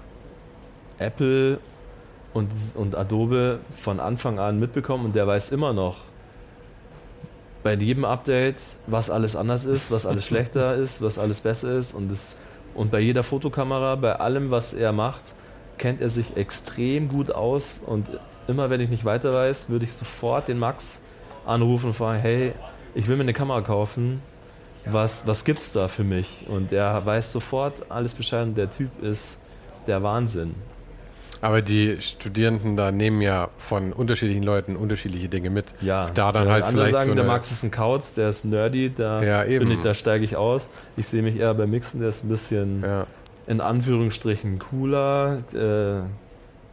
Apple und, und Adobe von Anfang an mitbekommen und der weiß immer noch bei jedem Update, was alles anders ist, was alles schlechter (laughs) ist, was alles besser ist und, das, und bei jeder Fotokamera, bei allem, was er macht, kennt er sich extrem gut aus und immer wenn ich nicht weiter weiß, würde ich sofort den Max anrufen und fragen, hey, ich will mir eine Kamera kaufen, was, was gibt's da für mich? Und er weiß sofort alles Bescheid und der Typ ist der Wahnsinn. Aber die Studierenden da nehmen ja von unterschiedlichen Leuten unterschiedliche Dinge mit. Ja, da dann halt andere vielleicht sagen, so der Max ist ein Kauz, der ist nerdy, da Ja, eben. bin ich, da steige ich aus. Ich sehe mich eher beim Mixen, der ist ein bisschen Ja. in Anführungsstrichen cooler, äh,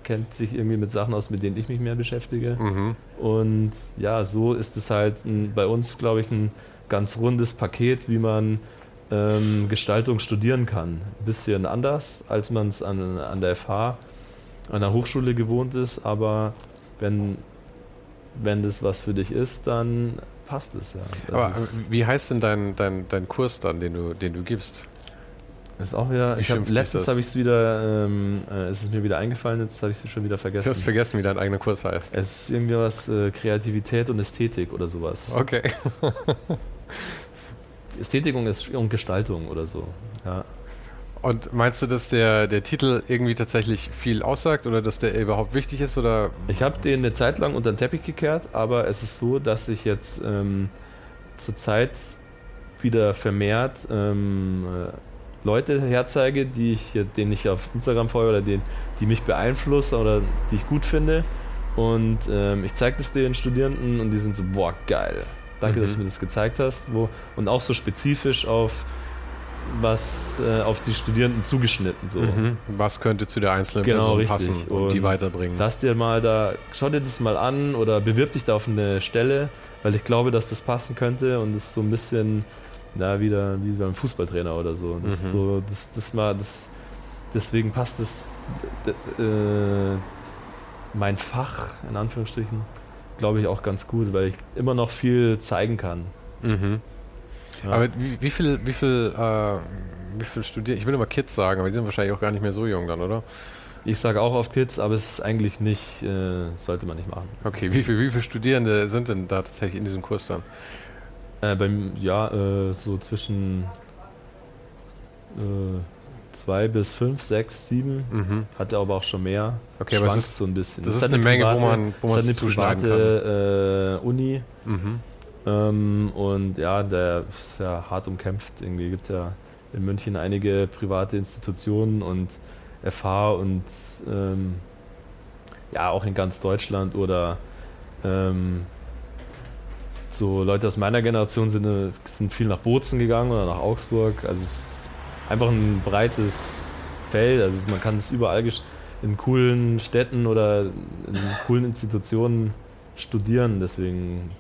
kennt sich irgendwie mit Sachen aus, mit denen ich mich mehr beschäftige. Mhm. Und ja, so ist es halt ein, bei uns, glaube ich, ein ganz rundes Paket, wie man ähm, Gestaltung studieren kann. Ein bisschen anders, als man es an, an der FH, an der Hochschule gewohnt ist, aber wenn, wenn das was für dich ist, dann passt es ja. Das Aber äh, ist, wie heißt denn dein, dein, dein Kurs dann, den du, den du gibst? ist auch wieder, wie ich hab, letztens habe ich es wieder, ähm, äh, ist es mir wieder eingefallen, jetzt habe ich es schon wieder Du vergessen. hast vergessen, wie dein eigener Kurs heißt. es ist irgendwie was äh, Kreativität und Ästhetik oder sowas. Okay. (laughs) Ästhetik und, und Gestaltung oder so. Ja. Und meinst du, dass der, der Titel irgendwie tatsächlich viel aussagt oder dass der überhaupt wichtig ist? Oder Ich habe den eine Zeit lang unter den Teppich gekehrt, aber es ist so, dass ich jetzt ähm, zurzeit wieder vermehrt ähm, äh, Leute herzeige, die ich, denen ich auf Instagram folge oder denen, die mich beeinflussen oder die ich gut finde. Und ähm, ich zeige das den Studierenden und die sind so, boah, geil. Danke, Mhm. dass du mir das gezeigt hast. Wo, und auch so spezifisch auf was äh, auf die Studierenden zugeschnitten. So. Mhm. was könnte zu der einzelnen Genau, Person richtig. passen und, die Und weiterbringen? Lass dir mal da, schau dir das mal an oder bewirb dich da auf eine Stelle, weil ich glaube, dass das passen könnte und das ist so ein bisschen, na, wieder wie beim Fußballtrainer oder so. Das Mhm. ist so, das, das mal, das, deswegen passt das, äh, mein Fach, in Anführungsstrichen, glaube ich auch ganz gut, weil ich immer noch viel zeigen kann. Mhm. Ja. Aber wie, wie viel, wie viel, äh, wie viel studieren? Ich will immer Kids sagen, aber die sind wahrscheinlich auch gar nicht mehr so jung dann, oder? Ich sage auch auf Kids, aber es ist eigentlich nicht, äh, sollte man nicht machen. Okay, wie viel, wie viele Studierende sind denn da tatsächlich in diesem Kurs dann? Äh, beim, ja, äh, so zwischen äh, zwei bis fünf, sechs, sieben. Mhm. Hat er aber auch schon mehr. Okay, aber es Schwankt ist- so ein bisschen. das ist halt eine Menge, wo private- man- wo es man ist es eine zuschneiden private äh, Uni. Mhm. Ähm, und ja, der ist ja hart umkämpft. Irgendwie gibt ja in München einige private Institutionen und FH und ähm, ja, auch in ganz Deutschland oder ähm, so Leute aus meiner Generation sind, äh, sind viel nach Bozen gegangen oder nach Augsburg. Also es ist einfach ein breites Feld. Also man kann es überall in coolen Städten oder in coolen Institutionen studieren. Deswegen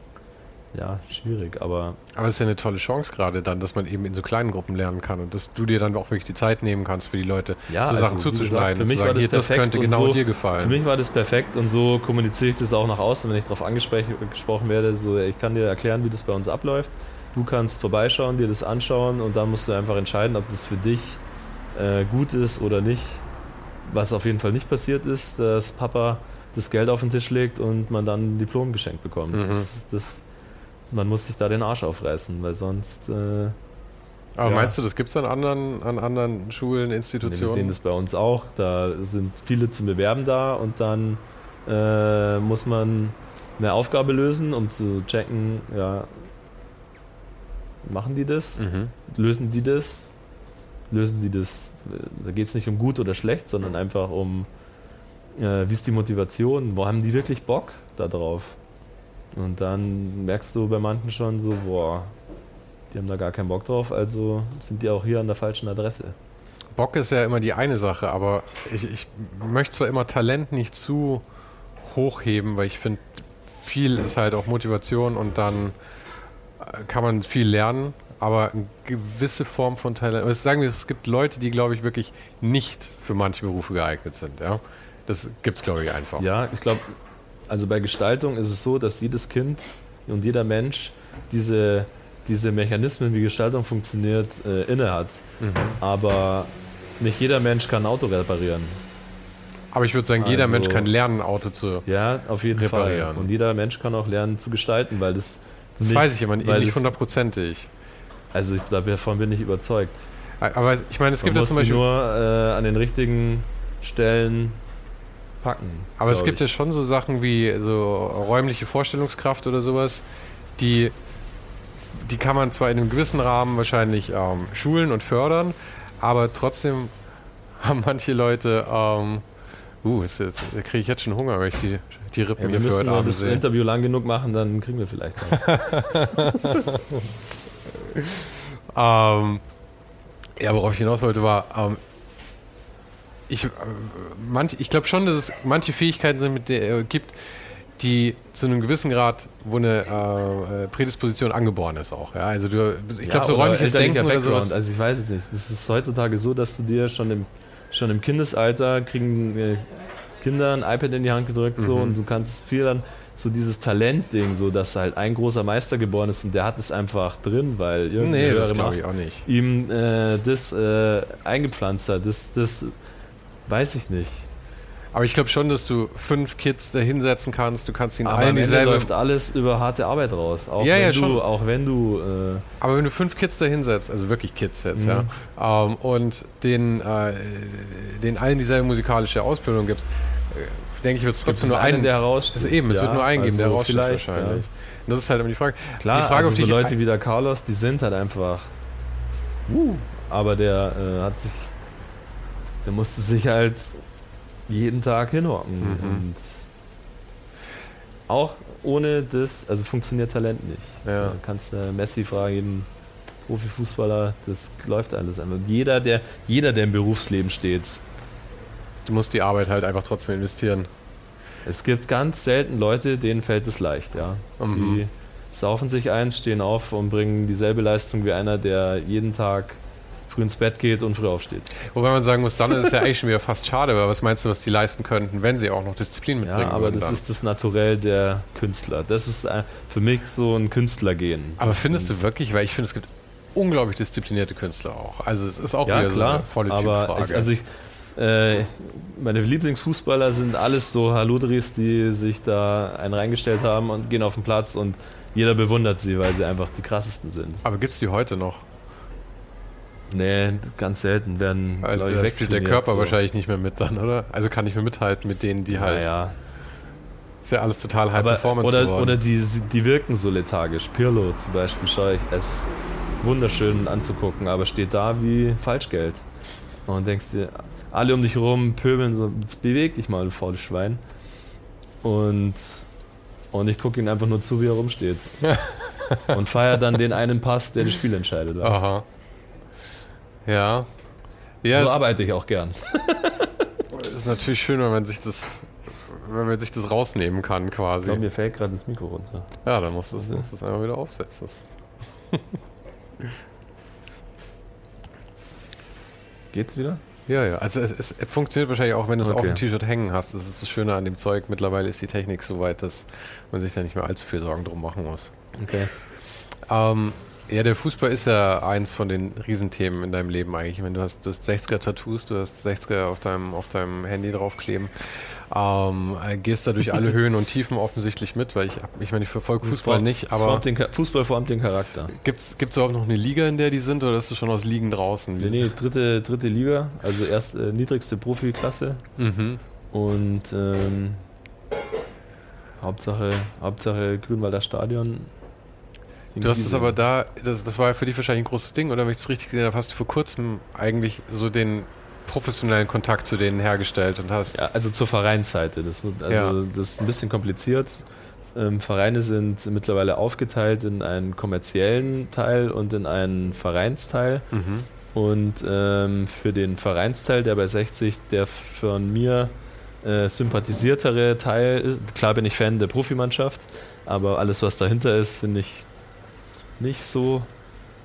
ja, schwierig, aber Aber es ist ja eine tolle Chance gerade dann, dass man eben in so kleinen Gruppen lernen kann und dass du dir dann auch wirklich die Zeit nehmen kannst für die Leute, Ja, so also, Sachen zuzuschneiden gesagt, für mich zu war sagen, das hier, das perfekt könnte und genau so- dir für gefallen. mich war das perfekt und so kommuniziere ich das auch nach außen, wenn ich darauf angesprochen werde. So, ich kann dir erklären, wie das bei uns abläuft. Du kannst vorbeischauen, dir das anschauen und dann musst du einfach entscheiden, ob das für dich äh, gut ist oder nicht. Was auf jeden Fall nicht passiert ist, dass Papa das Geld auf den Tisch legt und man dann ein Diplom geschenkt bekommt. Mhm. Das, das, man muss sich da den Arsch aufreißen, weil sonst. Äh, Aber ja. meinst du, das gibt es an anderen, an anderen Schulen, Nee, wir Institutionen? sehen das bei uns auch. Da sind viele zum Bewerben da und dann äh, muss man eine Aufgabe lösen, um zu checken, ja, machen die das? mhm. Lösen die das? Lösen die das? Da geht es nicht um gut oder schlecht, sondern einfach um, äh, wie ist die Motivation? Wo haben die wirklich Bock da drauf? Und dann merkst du bei manchen schon so, boah, die haben da gar keinen Bock drauf, also sind die auch hier an der falschen Adresse. Bock ist ja immer die eine Sache, aber ich, ich möchte zwar immer Talent nicht zu hochheben, weil ich finde, viel ist halt auch Motivation und dann äh, kann man viel lernen, aber eine gewisse Form von Talent. Sagen wir, es gibt Leute, die, glaube ich, wirklich nicht für manche Berufe geeignet sind. Ja? Das gibt es, glaube ich, einfach. Ja, ich glaube, also bei Gestaltung ist es so, dass jedes Kind und jeder Mensch diese, diese Mechanismen, wie Gestaltung funktioniert, äh, inne hat. Mhm. Aber nicht jeder Mensch kann ein Auto reparieren. Aber ich würde sagen, jeder Also- Mensch kann lernen, ein Auto zu. Ja, auf jeden Reparieren. Fall. Und jeder Mensch kann auch lernen zu gestalten, weil das. Das nicht- weiß ich immer nicht, nicht hundertprozentig. Also ich davon bin ich überzeugt. Aber ich meine, es gibt Man ja muss zum Beispiel. nur äh, an den richtigen Stellen packen. Aber es gibt ich. ja schon so Sachen wie so räumliche Vorstellungskraft oder sowas, die die kann man zwar in einem gewissen Rahmen wahrscheinlich ähm, schulen und fördern, aber trotzdem (laughs) haben manche Leute, ähm, uh, jetzt, da kriege ich jetzt schon Hunger, weil ich die, die Rippen Ja, hier wir für müssen heute Abend das. Interview lang genug machen, dann kriegen wir vielleicht was. (laughs) Ähm, ja, worauf ich hinaus wollte, war, ähm, ich, äh, manch, ich glaube schon, dass es manche Fähigkeiten sind, mit der, äh, gibt, die zu einem gewissen Grad, wo eine äh, äh, Prädisposition angeboren ist auch. Ja? Also du, ich glaube, so oder räumliches Denken oder sowas. Also ich weiß es nicht. Es ist heutzutage so, dass du dir schon im, schon im Kindesalter kriegen äh, Kinder ein iPad in die Hand gedrückt so Mhm. und du kannst viel dann so dieses Talentding, so dass halt ein großer Meister geboren ist und der hat es einfach drin, weil irgendeine nee, das ich auch nicht. ihm äh, das äh, eingepflanzt hat. Das, das weiß ich nicht. Aber ich glaube schon, dass du fünf Kids da hinsetzen kannst. Du kannst ihnen Aber allen dieselbe. läuft alles über harte Arbeit raus. Auch Ja, wenn ja, du, schon. auch wenn du äh, Aber wenn du fünf Kids da hinsetzt, also wirklich Kids jetzt, Mhm. ja, ähm, und den, äh, den allen dieselbe musikalische Ausbildung gibst, äh, denke ich, wird es trotzdem nur einen, einen. der heraussticht. also eben, es Ja, wird nur einen geben, der also raussticht vielleicht, wahrscheinlich. Das ist halt immer die Frage. Klar, die Frage, also so Leute wie der Carlos, die sind halt einfach. Uh, aber der äh, hat sich. Der musste sich halt jeden Tag hinhocken. Mhm. Und auch ohne das, also funktioniert Talent nicht. Ja. Da kannst du Messi fragen, jeden Profifußballer, das läuft alles einfach. Jeder, der, jeder, der im Berufsleben steht, du musst die Arbeit halt einfach trotzdem investieren. Es gibt ganz selten Leute, denen fällt es leicht, ja. Mhm. Die saufen sich eins, stehen auf und bringen dieselbe Leistung wie einer, der jeden Tag früh ins Bett geht und früh aufsteht. Wobei man sagen muss, dann ist es ja eigentlich schon wieder fast schade, weil was meinst du, was die leisten könnten, wenn sie auch noch Disziplin mitbringen Ja, aber das dann? ist das Naturell der Künstler. Das ist äh, für mich so ein Künstlergehen. Aber findest du wirklich, weil ich finde, es gibt unglaublich disziplinierte Künstler auch. Also es ist auch Ja, wieder so klar, eine volle aber Typfrage. es, also ich, äh, meine Lieblingsfußballer sind alles so Haludris, die sich da einen reingestellt haben und gehen auf den Platz und jeder bewundert sie, weil sie einfach die krassesten sind. aber gibt es die heute noch? Nee, ganz selten werden Also ich, da spielt der Körper so. wahrscheinlich nicht mehr mit dann, oder? Also kann nicht mehr mithalten mit denen, die halt. Naja, Ist ja alles total High aber Performance oder, geworden. oder die, die wirken so lethargisch. Pirlo zum Beispiel schaue ich, es wunderschön anzugucken, aber steht da wie Falschgeld. Und denkst dir, alle um dich rum pöbeln so, jetzt beweg dich mal, du faules Schwein. Und, und ich gucke ihn einfach nur zu, wie er rumsteht. (laughs) und feier dann den einen Pass, der das Spiel entscheidet. Aha. Ja. Ja, so arbeite ich auch gern. ist natürlich schön, wenn man sich das, wenn man sich das rausnehmen kann, Ich quasi. glaube, mir fällt gerade das Mikro runter. Ja, dann musst du es musst es einmal wieder aufsetzen. (laughs) Geht's wieder? Ja, ja. Also es, es funktioniert wahrscheinlich auch, wenn du es Okay. auf dem T-Shirt hängen hast. Das ist das Schöne an dem Zeug. Mittlerweile ist die Technik so weit, dass man sich da nicht mehr allzu viel Sorgen drum machen muss. Okay. Ähm, ja, der Fußball ist ja eins von den Riesenthemen in deinem Leben eigentlich. Ich meine, du hast, du hast 60er-Tattoos, du hast 60er auf deinem, auf deinem Handy draufkleben. Ähm, äh, gehst da durch alle (laughs) Höhen und Tiefen offensichtlich mit, weil ich, ich meine, ich verfolge Fußball formt- nicht, aber formt den, Fußball formt den Charakter. gibt es überhaupt noch eine Liga, in der die sind oder ist du schon aus Ligen draußen? Nee, nee, dritte, dritte Liga, also erst äh, niedrigste Profiklasse Mhm. und ähm, Hauptsache, Hauptsache Grünwalder Stadion. Du hast es aber da, das, das war ja für dich wahrscheinlich ein großes Ding, oder wenn ich es richtig gesehen habe, hast du vor kurzem eigentlich so den professionellen Kontakt zu denen hergestellt und hast. Ja, also zur Vereinsseite. Das, also, Ja. das ist ein bisschen kompliziert. Ähm, Vereine sind mittlerweile aufgeteilt in einen kommerziellen Teil und in einen Vereinsteil. Mhm. Und ähm, für den Vereinsteil, der bei 60 der von mir äh, sympathisiertere Teil ist, klar bin ich Fan der Profimannschaft, aber alles, was dahinter ist, finde ich nicht so.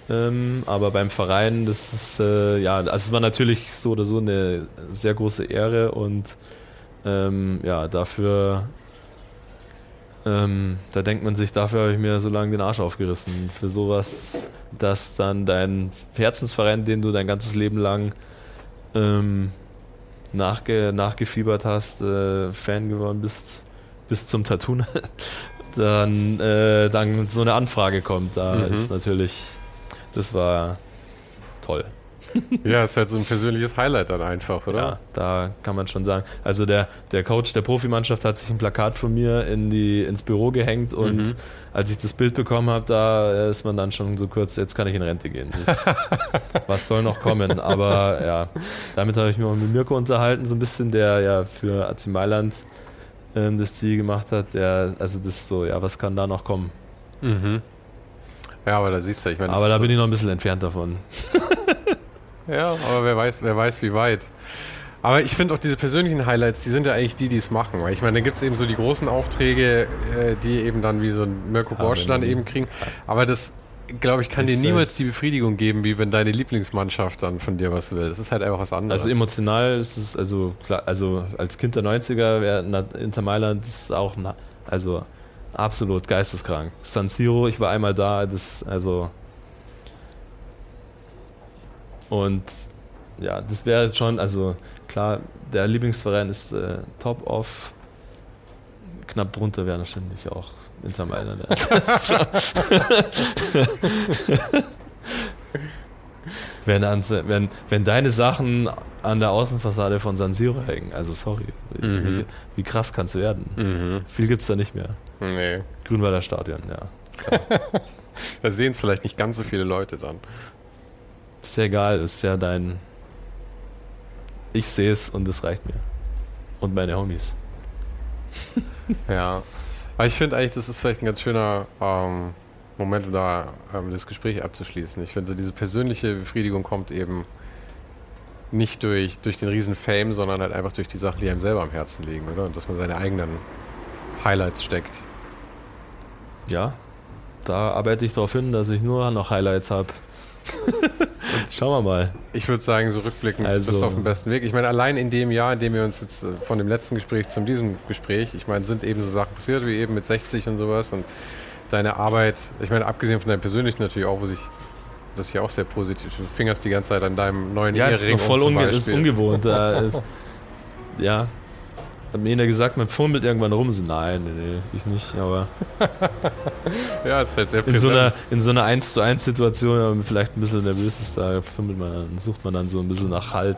Ähm, aber beim Verein, das ist, äh, ja, also es war natürlich so oder so eine sehr große Ehre und ähm, ja, dafür, ähm, da denkt man sich, dafür habe ich mir so lange den Arsch aufgerissen. Für sowas, dass dann dein Herzensverein, den du dein ganzes Leben lang ähm, nachge nachgefiebert hast, äh, Fan geworden bist, bis zum Tattoo, (laughs) dann, äh, dann so eine Anfrage kommt. Da Mhm. ist natürlich, das war toll. ja, ist halt so ein persönliches Highlight dann einfach, oder? Ja, da kann man schon sagen. Also der, der Coach der Profimannschaft hat sich ein Plakat von mir in die, ins Büro gehängt und mhm. als ich das Bild bekommen habe, da ist man dann schon so kurz, jetzt kann ich in Rente gehen. Das, (laughs) was soll noch kommen? Aber ja, damit habe ich mich auch mit Mirko unterhalten, so ein bisschen, der ja für AC Mailand ähm, das Ziel gemacht hat. Der, also das ist so, ja, was kann da noch kommen? Mhm. Ja, aber da siehst du, ich meine. Aber da bin ich noch ein bisschen entfernt davon. (laughs) ja, aber wer weiß, wer weiß, wie weit. Aber ich finde auch diese persönlichen Highlights, die sind ja eigentlich die, die es machen. Weil ich meine, da gibt es eben so die großen Aufträge, äh, die eben dann wie so ein Mirko Bosch dann eben kriegen. Aber das, glaube ich, kann dir niemals die Befriedigung geben, wie wenn deine Lieblingsmannschaft dann von dir was will. Das ist halt einfach was anderes. Also emotional ist es, also klar, also als Kind der 90er wäre Inter Mailand das ist auch, also absolut geisteskrank. San Siro, ich war einmal da, das, also. Und ja, das wäre schon, also klar, der Lieblingsverein ist äh, top off. Knapp drunter wäre wahrscheinlich auch Inter Mailand. Ja. wenn, wenn, wenn deine Sachen an der Außenfassade von San Siro hängen, also sorry, mhm. wie, wie, krass kann es werden? Mhm. Viel gibt es da nicht mehr. Nee. Grünwalder Stadion, ja. (laughs) da sehen es vielleicht nicht ganz so viele Leute dann. Ist ja egal, ist ja dein. Ich sehe es und es reicht mir. Und meine Homies. Ja. Aber ich finde eigentlich, das ist vielleicht ein ganz schöner ähm, Moment, um da ähm, das Gespräch abzuschließen. Ich finde, so diese persönliche Befriedigung kommt eben nicht durch, durch den riesen Fame, sondern halt einfach durch die Sachen, die einem selber am Herzen liegen, oder? Und dass man seine eigenen Highlights steckt. Ja, da arbeite ich darauf hin, dass ich nur noch Highlights habe. (laughs) Schauen wir mal. Ich würde sagen, so rückblickend also, bist du auf dem besten Weg. Ich meine, allein in dem Jahr, in dem wir uns jetzt äh, von dem letzten Gespräch zu diesem Gespräch, ich meine, sind eben so Sachen passiert, wie eben mit 60 und sowas und deine Arbeit, ich meine, abgesehen von deinem persönlichen natürlich auch, wo sich das ist ja auch sehr positiv. Du fingerst die ganze Zeit an deinem neuen ja, Ehering. Ja, ist voll unge ist ungewohnt. ist, (laughs) ja, hat mir jeder gesagt, man fummelt irgendwann rum. So, nein, nee, nee, ich nicht, aber. (laughs) ja, ist halt sehr in so, einer, in so einer 1 zu 1 Situation, wenn man vielleicht ein bisschen nervös ist, da fummelt man, sucht man dann so ein bisschen nach Halt.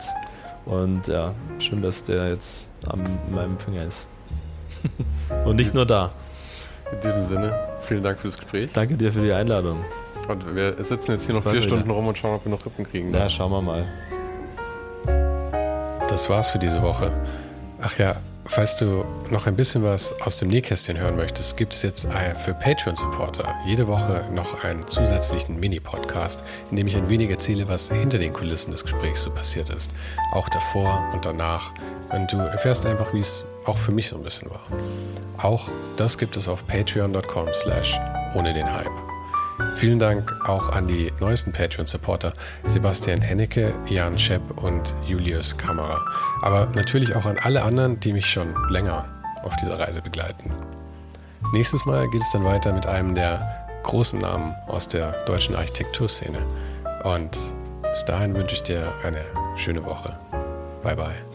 Und ja, schön, dass der jetzt an meinem Finger ist. (laughs) Und nicht nur da. In diesem Sinne, vielen Dank für das Gespräch. Danke dir für die Einladung. Und wir sitzen jetzt hier das noch vier Stunden rum und schauen, ob wir noch Rippen kriegen. Ja, schauen wir mal. Das war's für diese Woche. Ach ja, falls du noch ein bisschen was aus dem Nähkästchen hören möchtest, gibt es jetzt für Patreon-Supporter jede Woche noch einen zusätzlichen Mini-Podcast, in dem ich ein wenig erzähle, was hinter den Kulissen des Gesprächs so passiert ist. Auch davor und danach. Und du erfährst einfach, wie es auch für mich so ein bisschen war. Auch das gibt es auf patreon.com slash ohne den Hype. Vielen Dank auch an die neuesten Patreon-Supporter Sebastian Hennecke, Jan Schepp und Julius Kammerer. Aber natürlich auch an alle anderen, die mich schon länger auf dieser Reise begleiten. Nächstes Mal geht es dann weiter mit einem der großen Namen aus der deutschen Architekturszene. Und bis dahin wünsche ich dir eine schöne Woche. Bye bye.